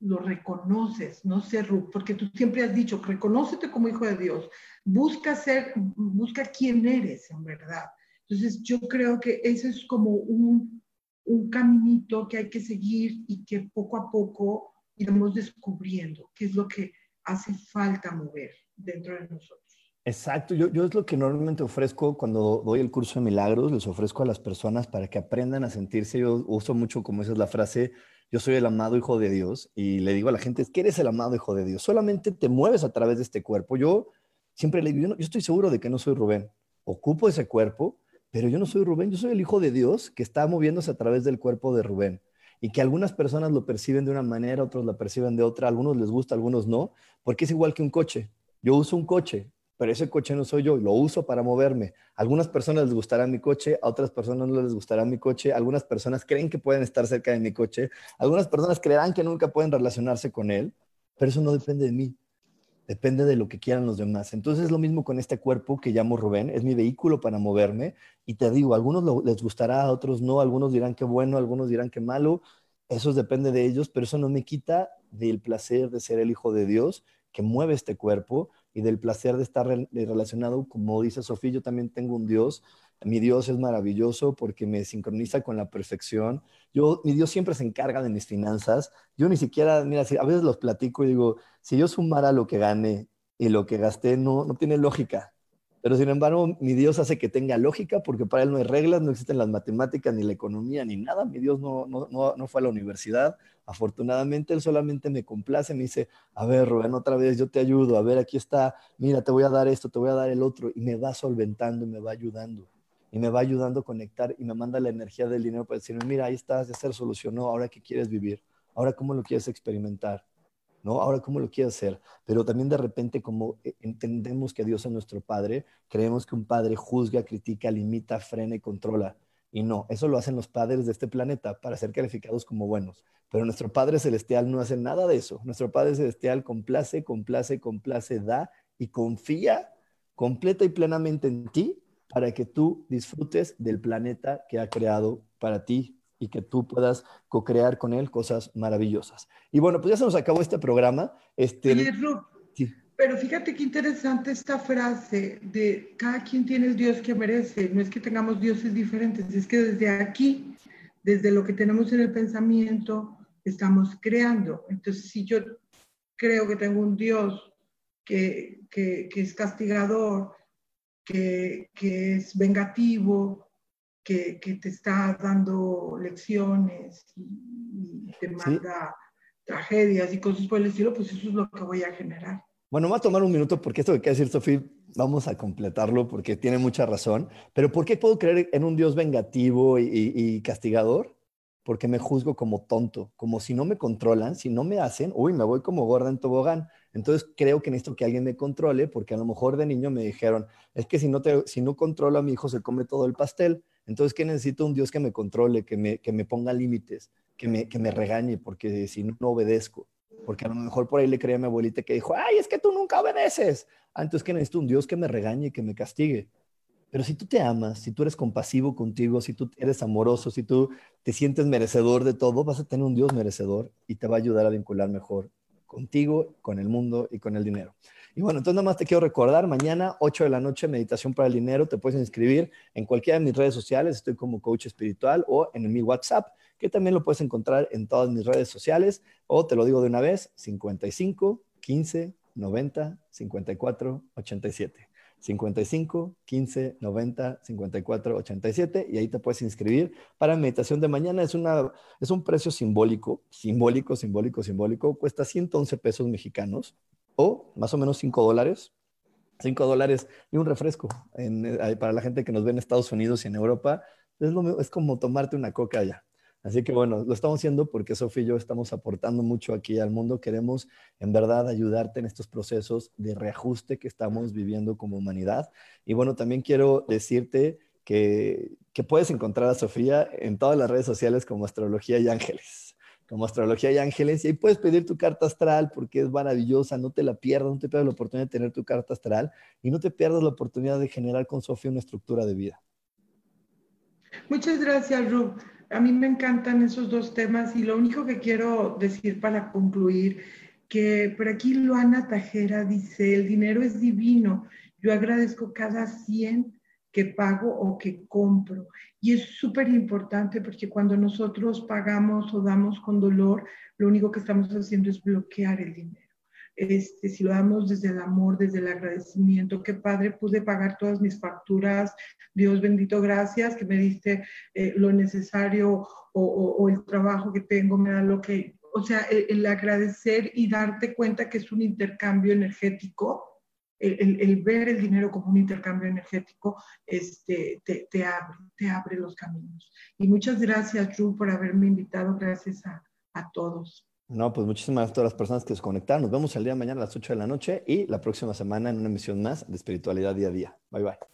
lo reconoces, no ser porque tú siempre has dicho, reconócete como hijo de Dios, busca ser, busca quién eres en verdad. Entonces yo creo que ese es como un, un caminito que hay que seguir y que poco a poco iremos descubriendo qué es lo que hace falta mover dentro de nosotros. Exacto, yo, es lo que normalmente ofrezco cuando doy el curso de milagros, les ofrezco a las personas para que aprendan a sentirse, yo uso mucho como esa es la frase, yo soy el amado hijo de Dios y le digo a la gente, es que eres el amado hijo de Dios, solamente te mueves a través de este cuerpo. Yo siempre le digo, yo estoy seguro de que no soy Rubén, ocupo ese cuerpo, pero yo no soy Rubén, yo soy el hijo de Dios que está moviéndose a través del cuerpo de Rubén y que algunas personas lo perciben de una manera, otros la perciben de otra, algunos les gusta, algunos no, porque es igual que un coche. Yo uso un coche, pero ese coche no soy yo, lo uso para moverme. A algunas personas les gustará mi coche, a otras personas no les gustará mi coche, algunas personas creen que pueden estar cerca de mi coche, algunas personas creerán que nunca pueden relacionarse con él, pero eso no depende de mí, depende de lo que quieran los demás. Entonces es lo mismo con este cuerpo que llamo Rubén, es mi vehículo para moverme y te digo, a algunos les gustará, a otros no, algunos dirán que bueno, algunos dirán que malo, eso depende de ellos, pero eso no me quita del placer de ser el hijo de Dios que mueve este cuerpo y del placer de estar relacionado, como dice Sofía, yo también tengo un Dios. Mi Dios es maravilloso porque me sincroniza con la perfección. Yo, mi Dios siempre se encarga de mis finanzas. Yo ni siquiera, mira, a veces los platico y digo, si yo sumara lo que gane y lo que gasté, no, no tiene lógica. Pero sin embargo, mi Dios hace que tenga lógica porque para Él no hay reglas, no existen las matemáticas, ni la economía, ni nada. Mi Dios no, no, no, fue a la universidad. Afortunadamente, Él solamente me complace, me dice, a ver, Rubén, otra vez yo te ayudo, a ver, aquí está, mira, te voy a dar esto, te voy a dar el otro, y me va solventando y me va ayudando. Y me va ayudando a conectar y me manda la energía del dinero para decirme, mira, ahí estás, ya se solucionó, ahora qué quieres vivir, ahora cómo lo quieres experimentar ¿no? Ahora, ¿cómo lo quiere hacer? Pero también de repente, como eh, entendemos que Dios es nuestro Padre, creemos que un Padre juzga, critica, limita, frena y controla. Y no, eso lo hacen los padres de este planeta para ser calificados como buenos. Pero nuestro Padre Celestial no hace nada de eso. Nuestro Padre Celestial complace, complace, complace, da y confía completa y plenamente en ti para que tú disfrutes del planeta que ha creado para ti y que tú puedas co-crear con él cosas maravillosas. Y bueno, pues ya se nos acabó este programa. Este, pero fíjate qué interesante esta frase de cada quien tiene el Dios que merece. No es que tengamos dioses diferentes, es que desde aquí, desde lo que tenemos en el pensamiento, estamos creando. Entonces, si yo creo que tengo un Dios que, que, que es castigador, que, que es vengativo, que, te está dando lecciones y, te manda tragedias y cosas por el estilo, pues eso es lo que voy a generar. Bueno, voy a tomar un minuto porque esto que quiere decir Sofía, vamos a completarlo porque tiene mucha razón. Pero ¿por qué puedo creer en un Dios vengativo y, y castigador? Porque me juzgo como tonto, como si no me controlan, si no me hacen, uy, me voy como gorda en tobogán. Entonces creo que necesito que alguien me controle porque a lo mejor de niño me dijeron, es que si no, te, si no controlo a mi hijo se come todo el pastel. Entonces, ¿qué necesito? Un Dios que me controle, que me, que me ponga límites, que me, que me regañe, porque si no, obedezco. Porque a lo mejor por ahí le creía a mi abuelita que dijo, ay, es que tú nunca obedeces. Ah, entonces, ¿qué necesito? Un Dios que me regañe, que me castigue. Pero si tú te amas, si tú eres compasivo contigo, si tú eres amoroso, si tú te sientes merecedor de todo, vas a tener un Dios merecedor y te va a ayudar a vincular mejor contigo, con el mundo y con el dinero. Y bueno, entonces nada más te quiero recordar, mañana 8 de la noche, meditación para el dinero, te puedes inscribir en cualquiera de mis redes sociales, estoy como coach espiritual o en mi WhatsApp, que también lo puedes encontrar en todas mis redes sociales, o te lo digo de una vez, 55 15 90 54 87. 55 15 90 54 87 y ahí te puedes inscribir para meditación de mañana. Es, una, es un precio simbólico, simbólico, simbólico, simbólico. Cuesta 111 pesos mexicanos o más o menos 5 dólares. 5 dólares y un refresco eh, para la gente que nos ve en Estados Unidos y en Europa. Es, es como tomarte una coca allá. Así que bueno, lo estamos haciendo porque Sofía y yo estamos aportando mucho aquí al mundo. Queremos en verdad ayudarte en estos procesos de reajuste que estamos viviendo como humanidad. Y bueno, también quiero decirte que, puedes encontrar a Sofía en todas las redes sociales como Astrología y Ángeles como Astrología y Ángeles, y ahí puedes pedir tu carta astral porque es maravillosa, no te la pierdas, no te pierdas la oportunidad de tener tu carta astral y no te pierdas la oportunidad de generar con Sofía una estructura de vida. Muchas gracias, Rub. A mí me encantan esos dos temas y lo único que quiero decir para concluir, que por aquí Luana Tajera dice, el dinero es divino, yo agradezco cada 100 que pago o que compro. Y es súper importante porque cuando nosotros pagamos o damos con dolor, lo único que estamos haciendo es bloquear el dinero. Este, si lo damos desde el amor, desde el agradecimiento, qué padre, pude pagar todas mis facturas, Dios bendito, gracias, que me diste eh, lo necesario o, el trabajo que tengo, me da lo que, o sea, el agradecer y darte cuenta que es un intercambio energético, el, ver el dinero como un intercambio energético este, te, abre, te abre los caminos. Y muchas gracias, Ru, por haberme invitado. Gracias a todos. No, pues muchísimas gracias a todas las personas que se conectaron. Nos vemos el día de mañana a las 8 de la noche y la próxima semana en una emisión más de Espiritualidad Día a Día. Bye bye.